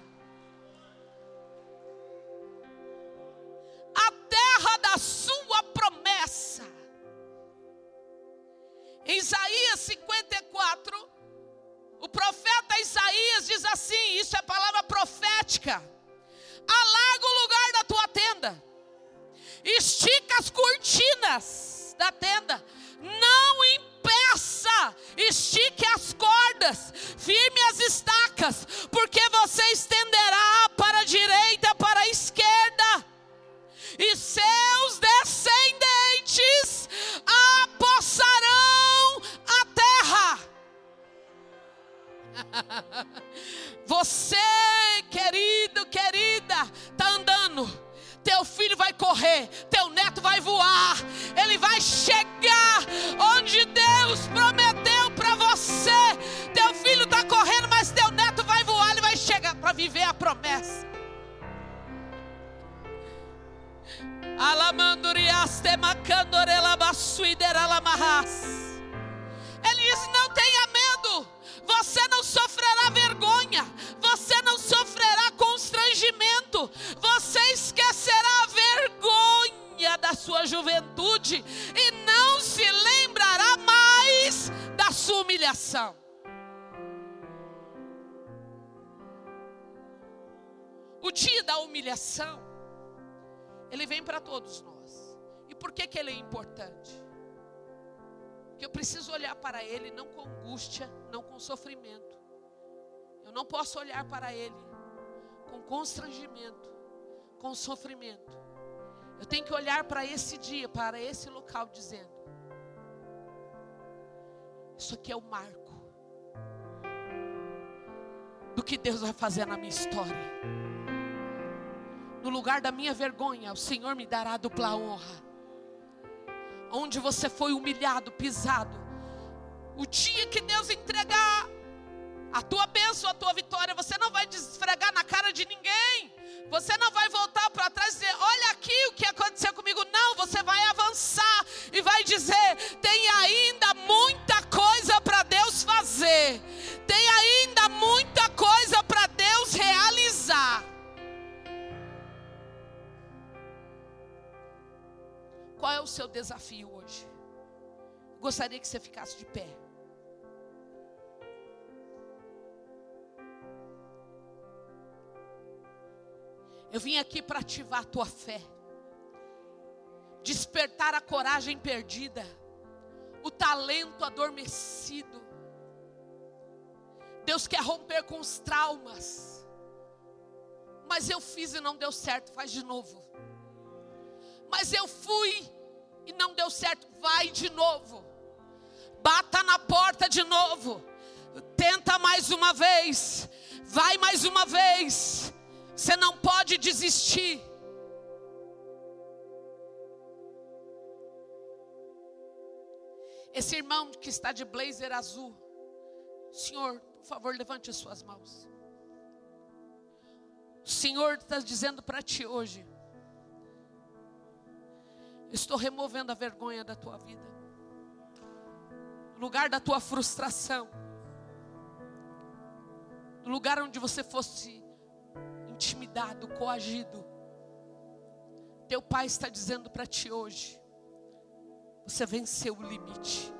diz assim: Isso é palavra profética. Alarga o lugar da tua tenda, estica as cortinas da tenda, não impeça, estique as cordas, firme as estacas, porque você estenderá para a direita, para a esquerda. E seus descendentes apossarão a terra. Você, querido, querida, está andando. Teu filho vai correr, teu neto vai voar, ele vai chegar onde Deus prometeu para você. Teu filho está correndo, mas teu neto vai voar, ele vai chegar para viver a promessa. Ele O dia da humilhação, ele vem para todos nós. E por que, que ele é importante? Porque eu preciso olhar para ele não com angústia, não com sofrimento. Eu não posso olhar para ele com constrangimento, com sofrimento. Eu tenho que olhar para esse dia, para esse local, dizendo: Isso aqui é o marco do que Deus vai fazer na minha história no lugar da minha vergonha, o Senhor me dará dupla honra. Onde você foi humilhado, pisado, o dia que Deus entregar a tua bênção, a tua vitória, você não vai desfregar na cara de ninguém. Você não vai voltar para trás e dizer: Olha aqui o que aconteceu comigo. Não, você vai avançar e vai dizer: Tem ainda muita coisa para Deus fazer. Tem ainda Qual é o seu desafio hoje? Gostaria que você ficasse de pé. Eu vim aqui para ativar a tua fé, despertar a coragem perdida, o talento adormecido. Deus quer romper com os traumas, mas eu fiz e não deu certo, faz de novo mas eu fui e não deu certo. Vai de novo. Bata na porta de novo. Tenta mais uma vez. Vai mais uma vez. Você não pode desistir. Esse irmão que está de blazer azul, Senhor, por favor, levante as suas mãos. O Senhor está dizendo para ti hoje: Estou removendo a vergonha da tua vida. Lugar da tua frustração. Lugar onde você fosse intimidado, coagido. Teu pai está dizendo para ti hoje: você venceu o limite.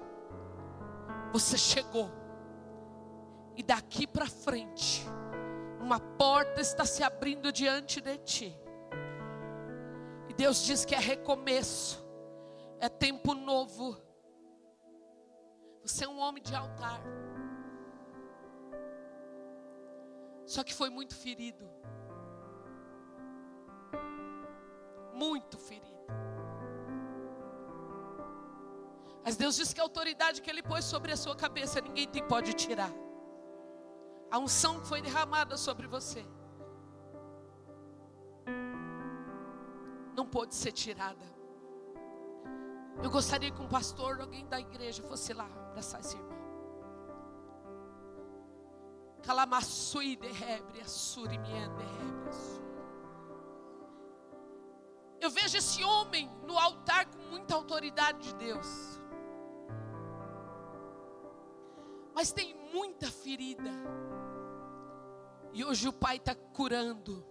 Você chegou. E daqui para frente, uma porta está se abrindo diante de ti. Deus diz que é recomeço, é tempo novo. Você é um homem de altar. Só que foi muito ferido. Muito ferido. Mas Deus diz que a autoridade que Ele pôs sobre a sua cabeça, ninguém tem pode tirar. A unção que foi derramada sobre você. Não pôde ser tirada. Eu gostaria que um pastor, alguém da igreja, fosse lá abraçar esse irmão. Calamassui de rebre, assurimien de. Eu vejo esse homem no altar com muita autoridade de Deus. Mas tem muita ferida. E hoje o Pai está curando.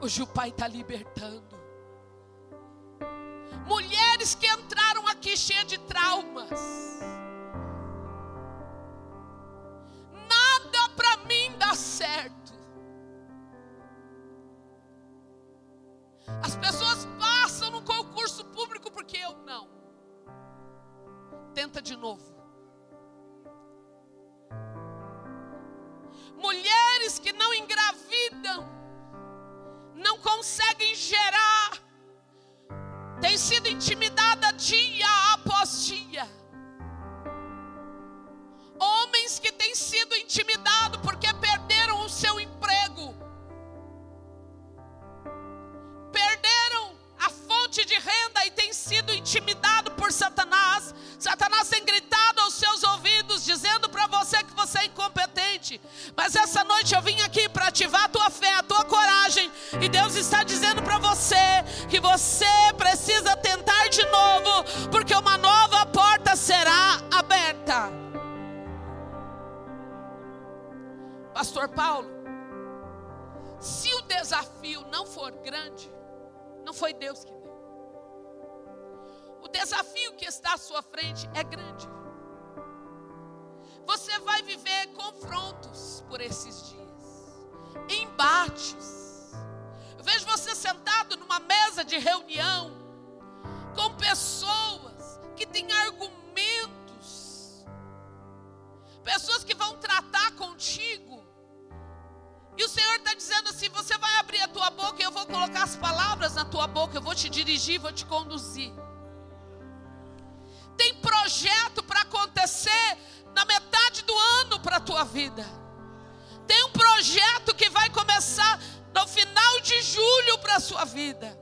Hoje o Pai está libertando. Mulheres que entraram aqui cheias de traumas. Nada para mim dá certo. As pessoas passam no concurso público porque eu não. Tenta de novo. Mulheres que não engravidam não conseguem gerar, tem sido intimidada dia após dia. Homens que têm sido intimidados porque perderam o seu emprego, fonte de renda e têm sido intimidados por Satanás. Satanás tem gritado aos seus ouvidos, dizendo para você que você é incompetente. Mas essa noite eu vim aqui para ativar a tua fé, a tua coragem. E Deus está dizendo para você que você precisa tentar de novo, porque uma nova porta será aberta. Pastor Paulo, se o desafio não for grande, não foi Deus que deu. O desafio que está à sua frente é grande. Você vai viver confrontos por esses dias, embates. Eu vejo você sentado numa mesa de reunião com pessoas que têm argumentos, pessoas que vão tratar contigo. E o Senhor está dizendo assim: você vai abrir a tua boca, eu vou colocar as palavras na tua boca, eu vou te dirigir, vou te conduzir. Tem projeto para acontecer na metade do ano para a tua vida. Tem um projeto que vai começar no final de julho para a sua vida.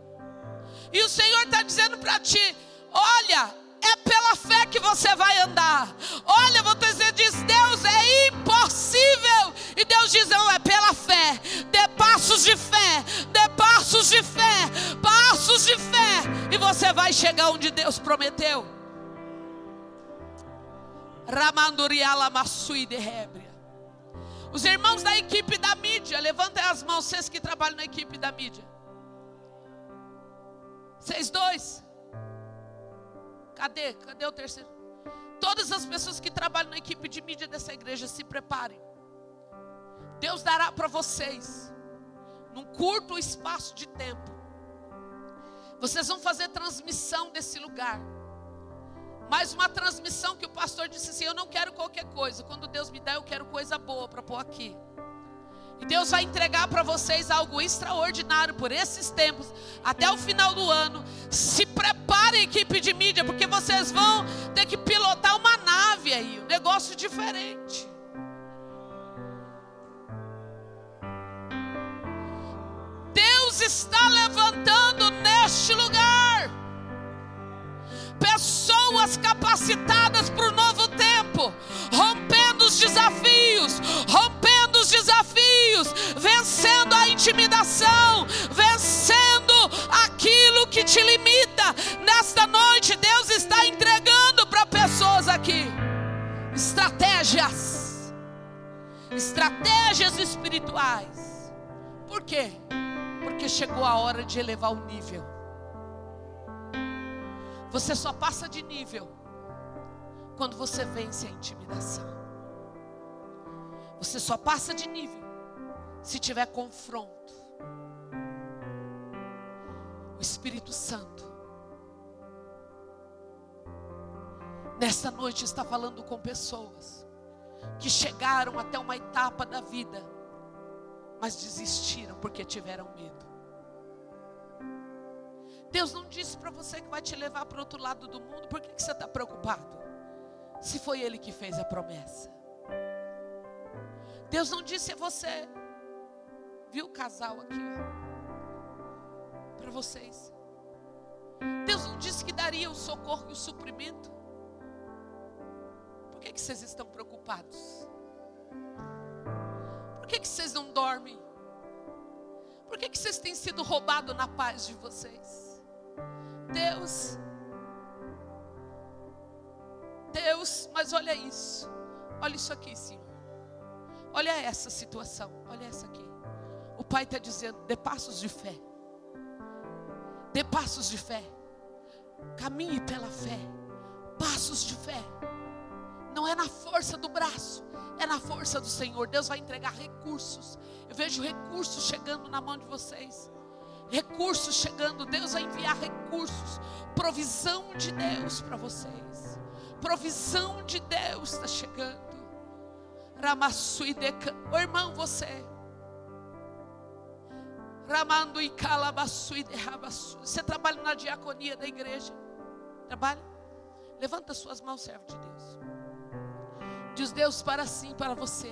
E o Senhor está dizendo para ti: olha, é pela fé que você vai andar. Olha, você diz, Deus é impossível. E Deus diz, não, é pela fé. Dê passos de fé, dê passos de fé, passos de fé. E você vai chegar onde Deus prometeu. Ramanduriala Massui de Rébria. Os irmãos da equipe da mídia, levantem as mãos, vocês que trabalham na equipe da mídia. Vocês dois. Cadê? Cadê o terceiro? Todas as pessoas que trabalham na equipe de mídia dessa igreja se preparem. Deus dará para vocês, num curto espaço de tempo, vocês vão fazer transmissão desse lugar. Mais uma transmissão que o pastor disse assim: Eu não quero qualquer coisa. Quando Deus me dá, eu quero coisa boa para pôr aqui. E Deus vai entregar para vocês algo extraordinário por esses tempos, até o final do ano. Se preparem, equipe de mídia, porque vocês vão ter que pilotar uma nave aí, um negócio diferente. Deus está levantando neste lugar pessoas capacitadas para o novo tempo, rompendo os desafios, rompendo os desafios, vencendo a intimidação, vencendo aquilo que te limita. Nesta noite, Deus está entregando para pessoas aqui estratégias, estratégias espirituais. Por quê? Porque chegou a hora de elevar o nível. Você só passa de nível quando você vence a intimidação. Você só passa de nível se tiver confronto. O Espírito Santo, nesta noite, está falando com pessoas que chegaram até uma etapa da vida, mas desistiram porque tiveram medo. Deus não disse para você que vai te levar para o outro lado do mundo, por que, que você está preocupado? Se foi Ele que fez a promessa. Deus não disse a você, viu o casal aqui, para vocês. Deus não disse que daria o socorro e o suprimento. Por que, que vocês estão preocupados? Por que, que vocês não dormem? Por que, que vocês têm sido roubados na paz de vocês? Deus, Deus, mas olha isso, olha isso aqui, Senhor. Olha essa situação, olha essa aqui. O Pai está dizendo: dê passos de fé, dê passos de fé, caminhe pela fé, passos de fé. Não é na força do braço, é na força do Senhor. Deus vai entregar recursos. Eu vejo recursos chegando na mão de vocês recursos chegando, Deus vai enviar recursos, provisão de Deus para vocês. Provisão de Deus está chegando. Ramassuideca, o irmão, você. Ramando e Você trabalha na diaconia da igreja? Trabalha? Levanta suas mãos, servo de Deus. Diz Deus para sim, para você.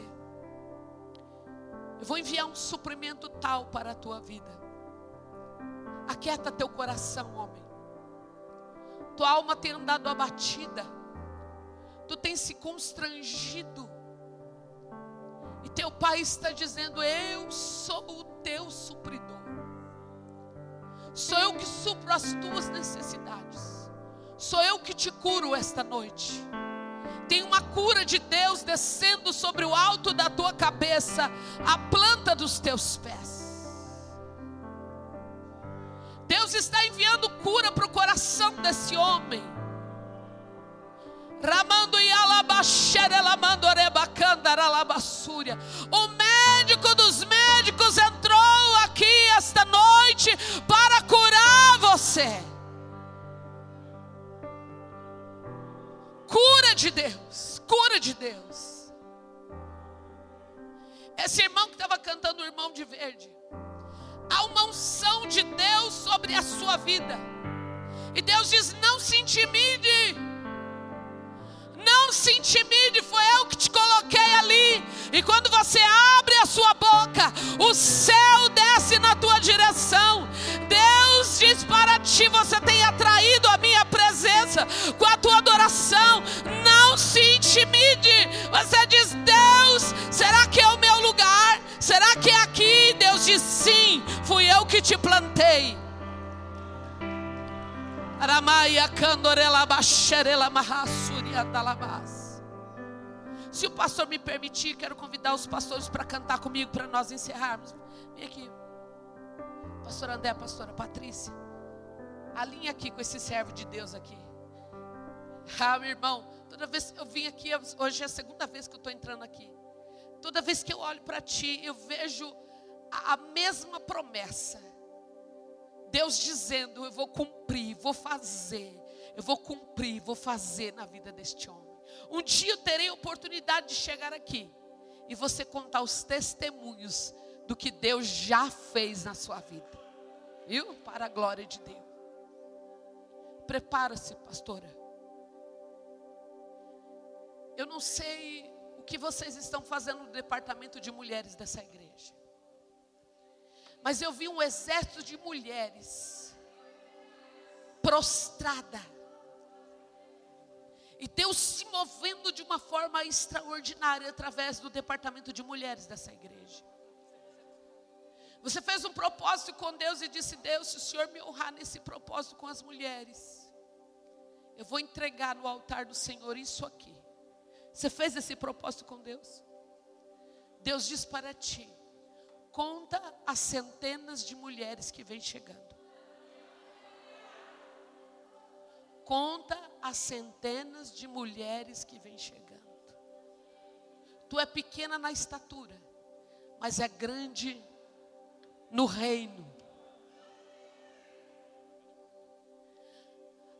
Eu vou enviar um suprimento tal para a tua vida. Aquieta teu coração, homem. Tua alma tem andado abatida. Tu tem se constrangido. E teu pai está dizendo: Eu sou o teu supridor. Sou eu que supro as tuas necessidades. Sou eu que te curo esta noite. Tem uma cura de Deus descendo sobre o alto da tua cabeça, a planta dos teus pés. Deus está enviando cura para o coração desse homem. Ramando e alabaxere, lamando Súria. O médico dos médicos entrou aqui esta noite para curar você. Cura de Deus, cura de Deus. Esse irmão que estava cantando, o irmão de verde. Há uma unção de Deus sobre a sua vida. E Deus diz: não se intimide. Não se intimide, foi eu que te coloquei ali. E quando você abre a sua boca, o céu desce na tua direção. Deus diz para ti: você tem atraído a minha presença com a tua adoração. Te plantei. Se o pastor me permitir, quero convidar os pastores para cantar comigo para nós encerrarmos. Vem aqui. Pastor André, pastora Patrícia. Alinha aqui com esse servo de Deus aqui. Ah, meu irmão, toda vez que eu vim aqui, hoje é a segunda vez que eu estou entrando aqui. Toda vez que eu olho para ti, eu vejo a mesma promessa. Deus dizendo: Eu vou cumprir, vou fazer, eu vou cumprir, vou fazer na vida deste homem. Um dia eu terei a oportunidade de chegar aqui e você contar os testemunhos do que Deus já fez na sua vida, viu? Para a glória de Deus. Prepara-se, pastora. Eu não sei o que vocês estão fazendo no departamento de mulheres dessa igreja. Mas eu vi um exército de mulheres prostrada. E Deus se movendo de uma forma extraordinária através do departamento de mulheres dessa igreja. Você fez um propósito com Deus e disse: Deus, se o Senhor me honrar nesse propósito com as mulheres, eu vou entregar no altar do Senhor isso aqui. Você fez esse propósito com Deus? Deus diz para ti: conta as centenas de mulheres que vêm chegando. Conta as centenas de mulheres que vêm chegando. Tu é pequena na estatura, mas é grande no reino.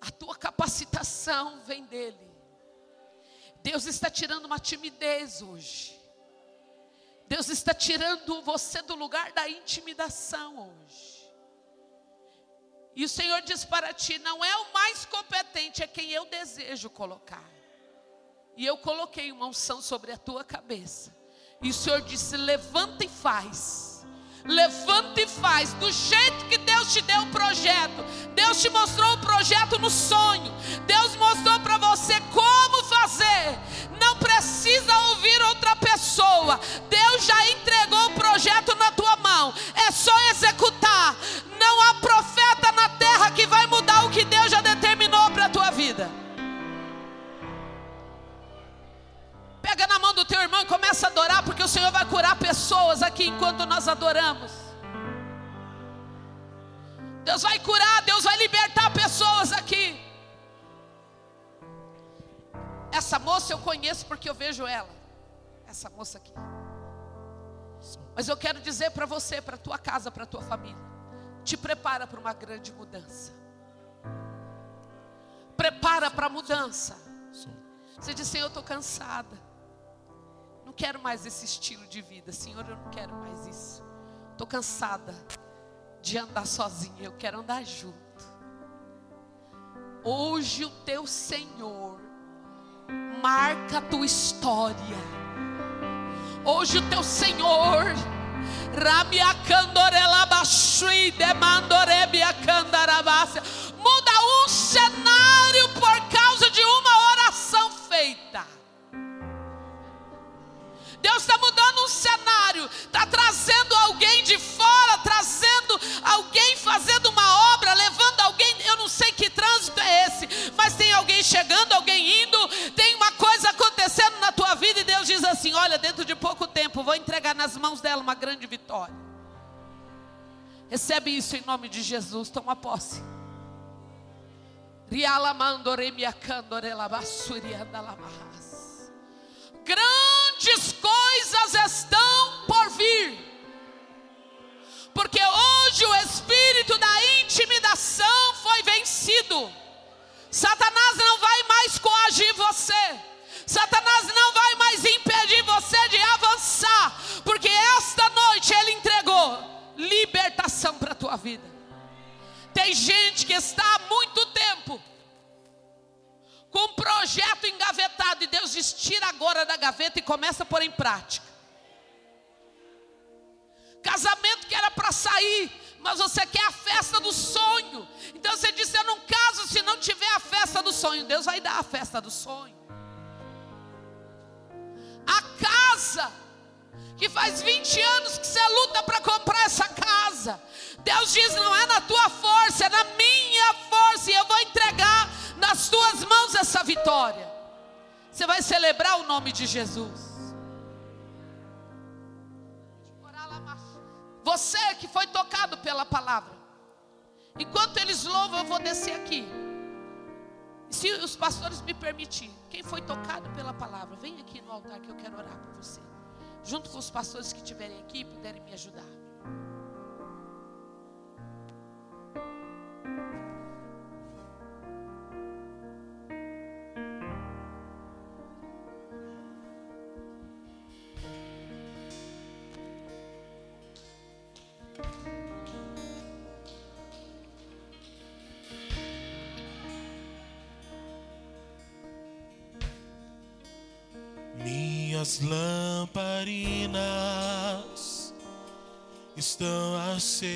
A tua capacitação vem dele. Deus está tirando uma timidez hoje. Deus está tirando você do lugar da intimidação hoje. E o Senhor diz para ti: não é o mais competente, é quem eu desejo colocar. E eu coloquei uma unção sobre a tua cabeça. E o Senhor disse: levanta e faz. Levanta e faz, do jeito que Deus te deu o projeto. Deus te mostrou o projeto no sonho. Deus mostrou para você como fazer. Não precisa ouvir outra pessoa. Deus já entregou o projeto na tua mão. É só executar. Não há profeta na terra que vai mudar o que Deus já determinou para a tua vida. Pega na mão do teu irmão e começa a adorar, porque o Senhor vai curar pessoas aqui enquanto nós adoramos. Deus vai curar, Deus vai libertar pessoas aqui. Essa moça eu conheço porque eu vejo ela. Essa moça aqui. Mas eu quero dizer para você, para tua casa, para tua família, te prepara para uma grande mudança. Prepara para a mudança. Você diz, Senhor, eu estou cansada. Não quero mais esse estilo de vida, Senhor, eu não quero mais isso. Estou cansada de andar sozinha, eu quero andar junto. Hoje o teu Senhor marca a tua história. Hoje o teu Senhor muda um cenário por causa de uma oração feita. Deus está mudando um cenário, está trazendo alguém de fora, trazendo alguém fazendo uma obra, levando alguém. Eu não sei que trânsito é esse, mas tem alguém chegando, alguém indo, tem uma Deus diz assim: Olha, dentro de pouco tempo vou entregar nas mãos dela uma grande vitória. Recebe isso em nome de Jesus, toma posse. Grande grandes coisas estão por vir. Porque hoje o espírito da intimidação foi vencido. Satanás não vai mais coagir você. Satanás não vai porque esta noite ele entregou libertação para a tua vida. Tem gente que está há muito tempo com um projeto engavetado e Deus diz: tira agora da gaveta e começa a pôr em prática. Casamento que era para sair, mas você quer a festa do sonho. Então você diz: Eu não caso se não tiver a festa do sonho. Deus vai dar a festa do sonho. A casa, que faz 20 anos que você luta para comprar essa casa. Deus diz: Não é na tua força, é na minha força, e eu vou entregar nas tuas mãos essa vitória. Você vai celebrar o nome de Jesus. Você que foi tocado pela palavra. Enquanto eles louvam, eu vou descer aqui. Se os pastores me permitirem, quem foi tocado pela palavra, vem aqui no altar que eu quero orar por você. Junto com os pastores que estiverem aqui puderem me ajudar. Minhas lamparinas estão acesas.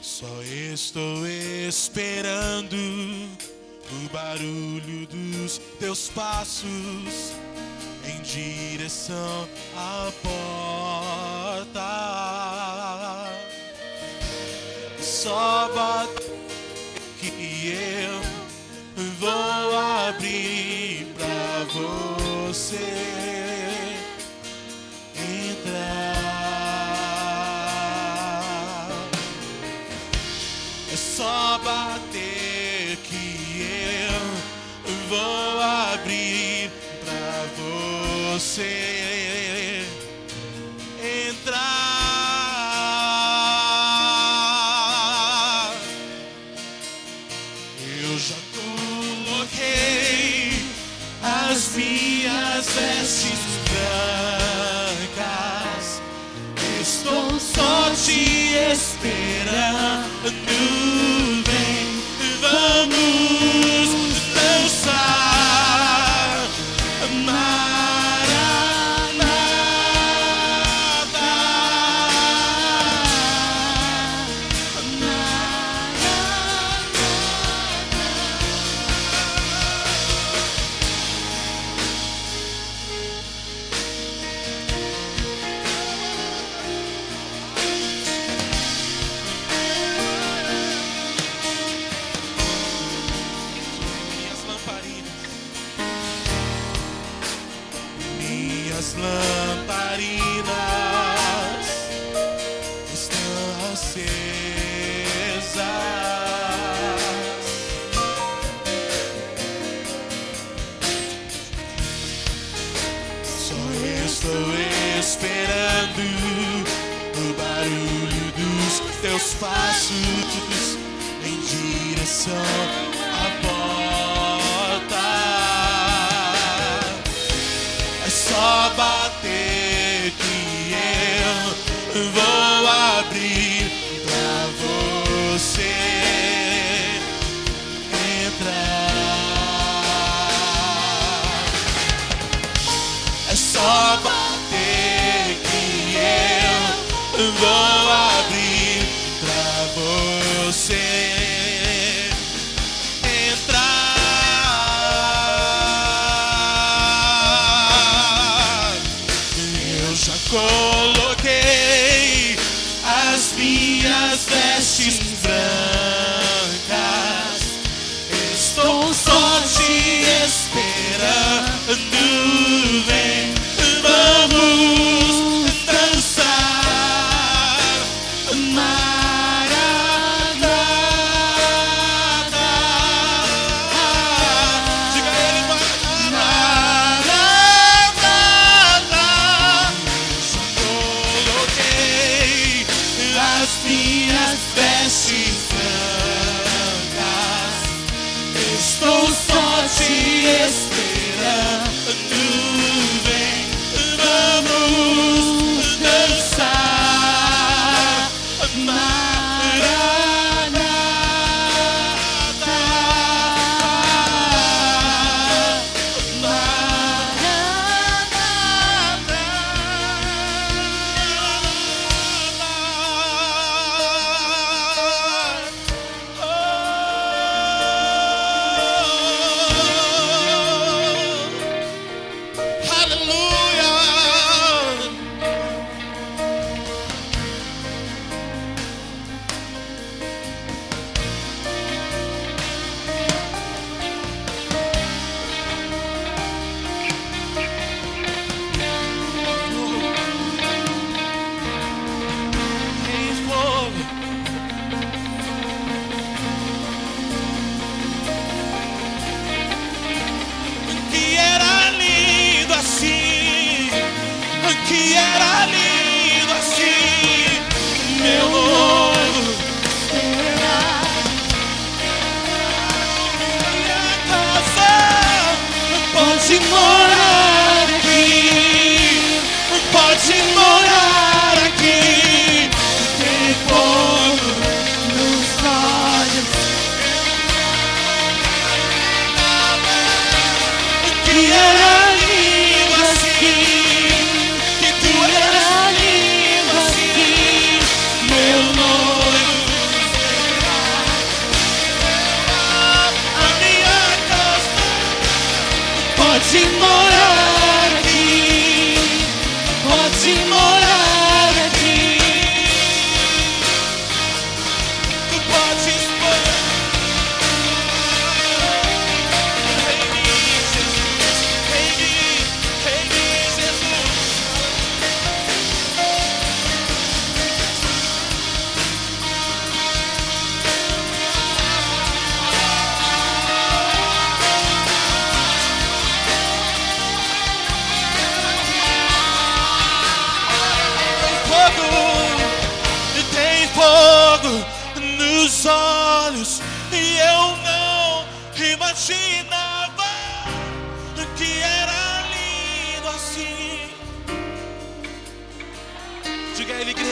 Só estou esperando o barulho dos teus passos em direção à porta. Só bate que eu vou abrir pra você entrar. É só bater que eu vou abrir pra você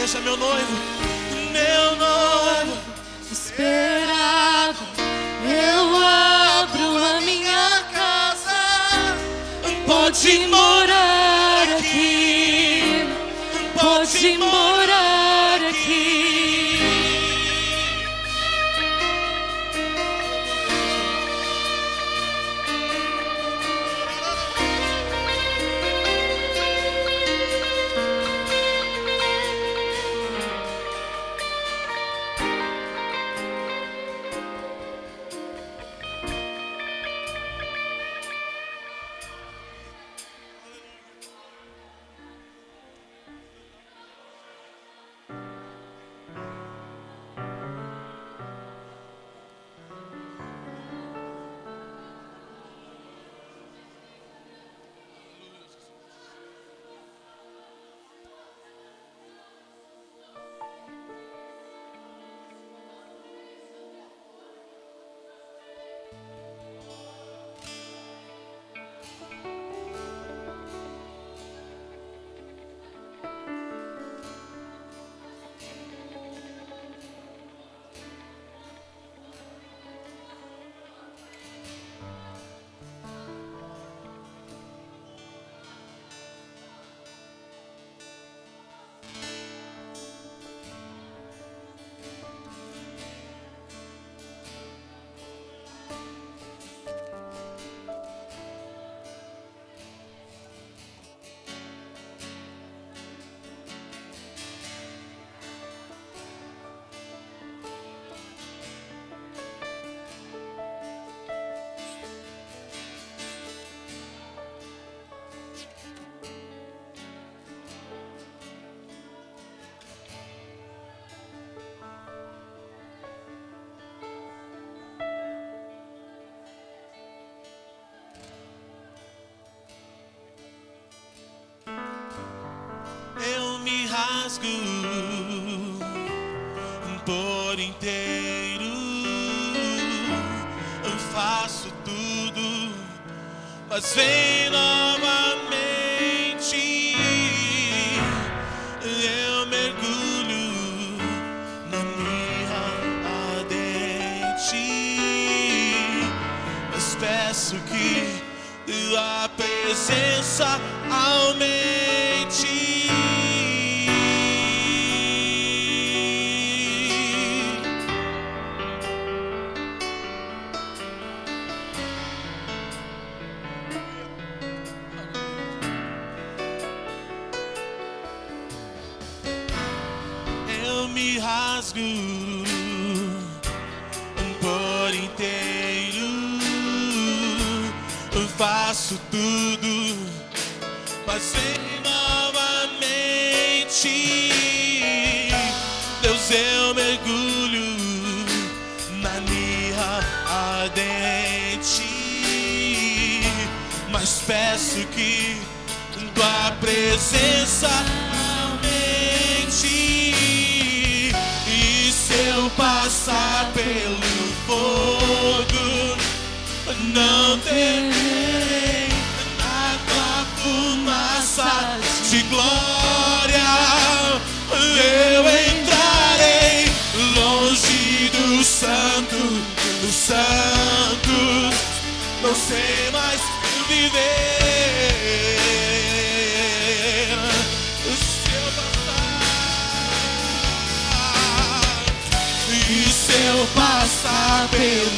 Deixa meu noivo, meu noivo esperado. Eu abro a minha casa. Pode morrer. rasgo por inteiro. Eu faço tudo, mas vem novamente. Eu mergulho na minha ardente, mas peço que a presença aumente. Faço tudo, mas novamente. Deus, eu mergulho na minha ardente, mas peço que tua presença aumente. E se eu passar pelo fogo, não temerei pelo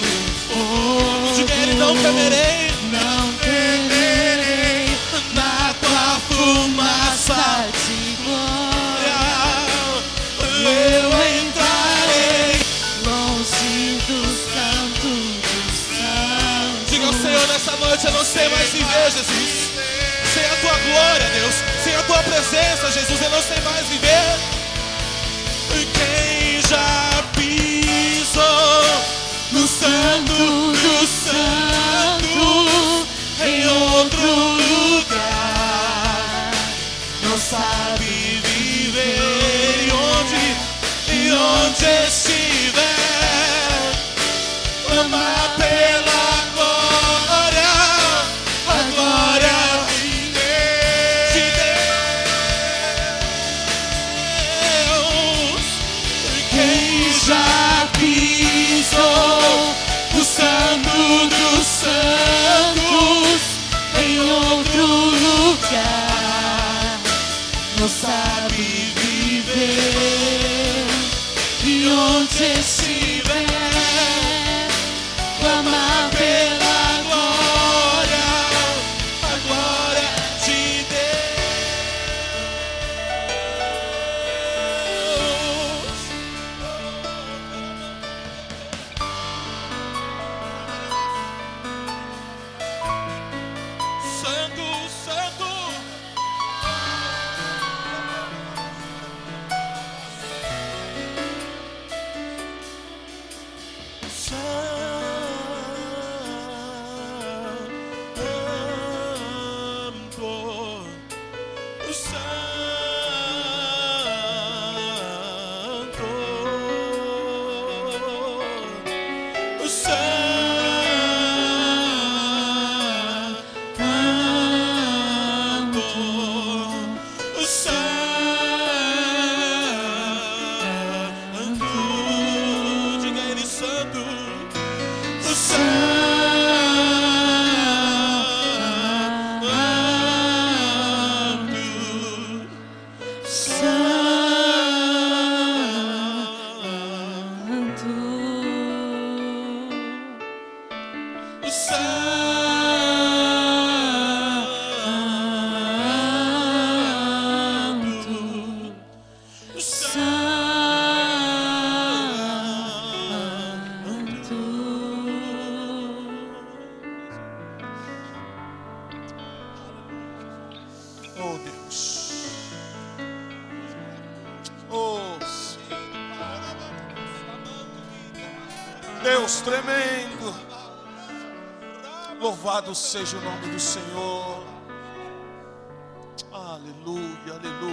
fogo, diga ele, não temerei, não temerei na tua fumaça de glória. Eu entrarei longe do santo dos santos. Diga ao Senhor nessa noite, eu não sei mais viver, Jesus. Sem a tua glória, Deus. Sem a tua presença, Jesus, eu não sei mais viver. Santo do santo em outro lugar. Não sabe seja o nome.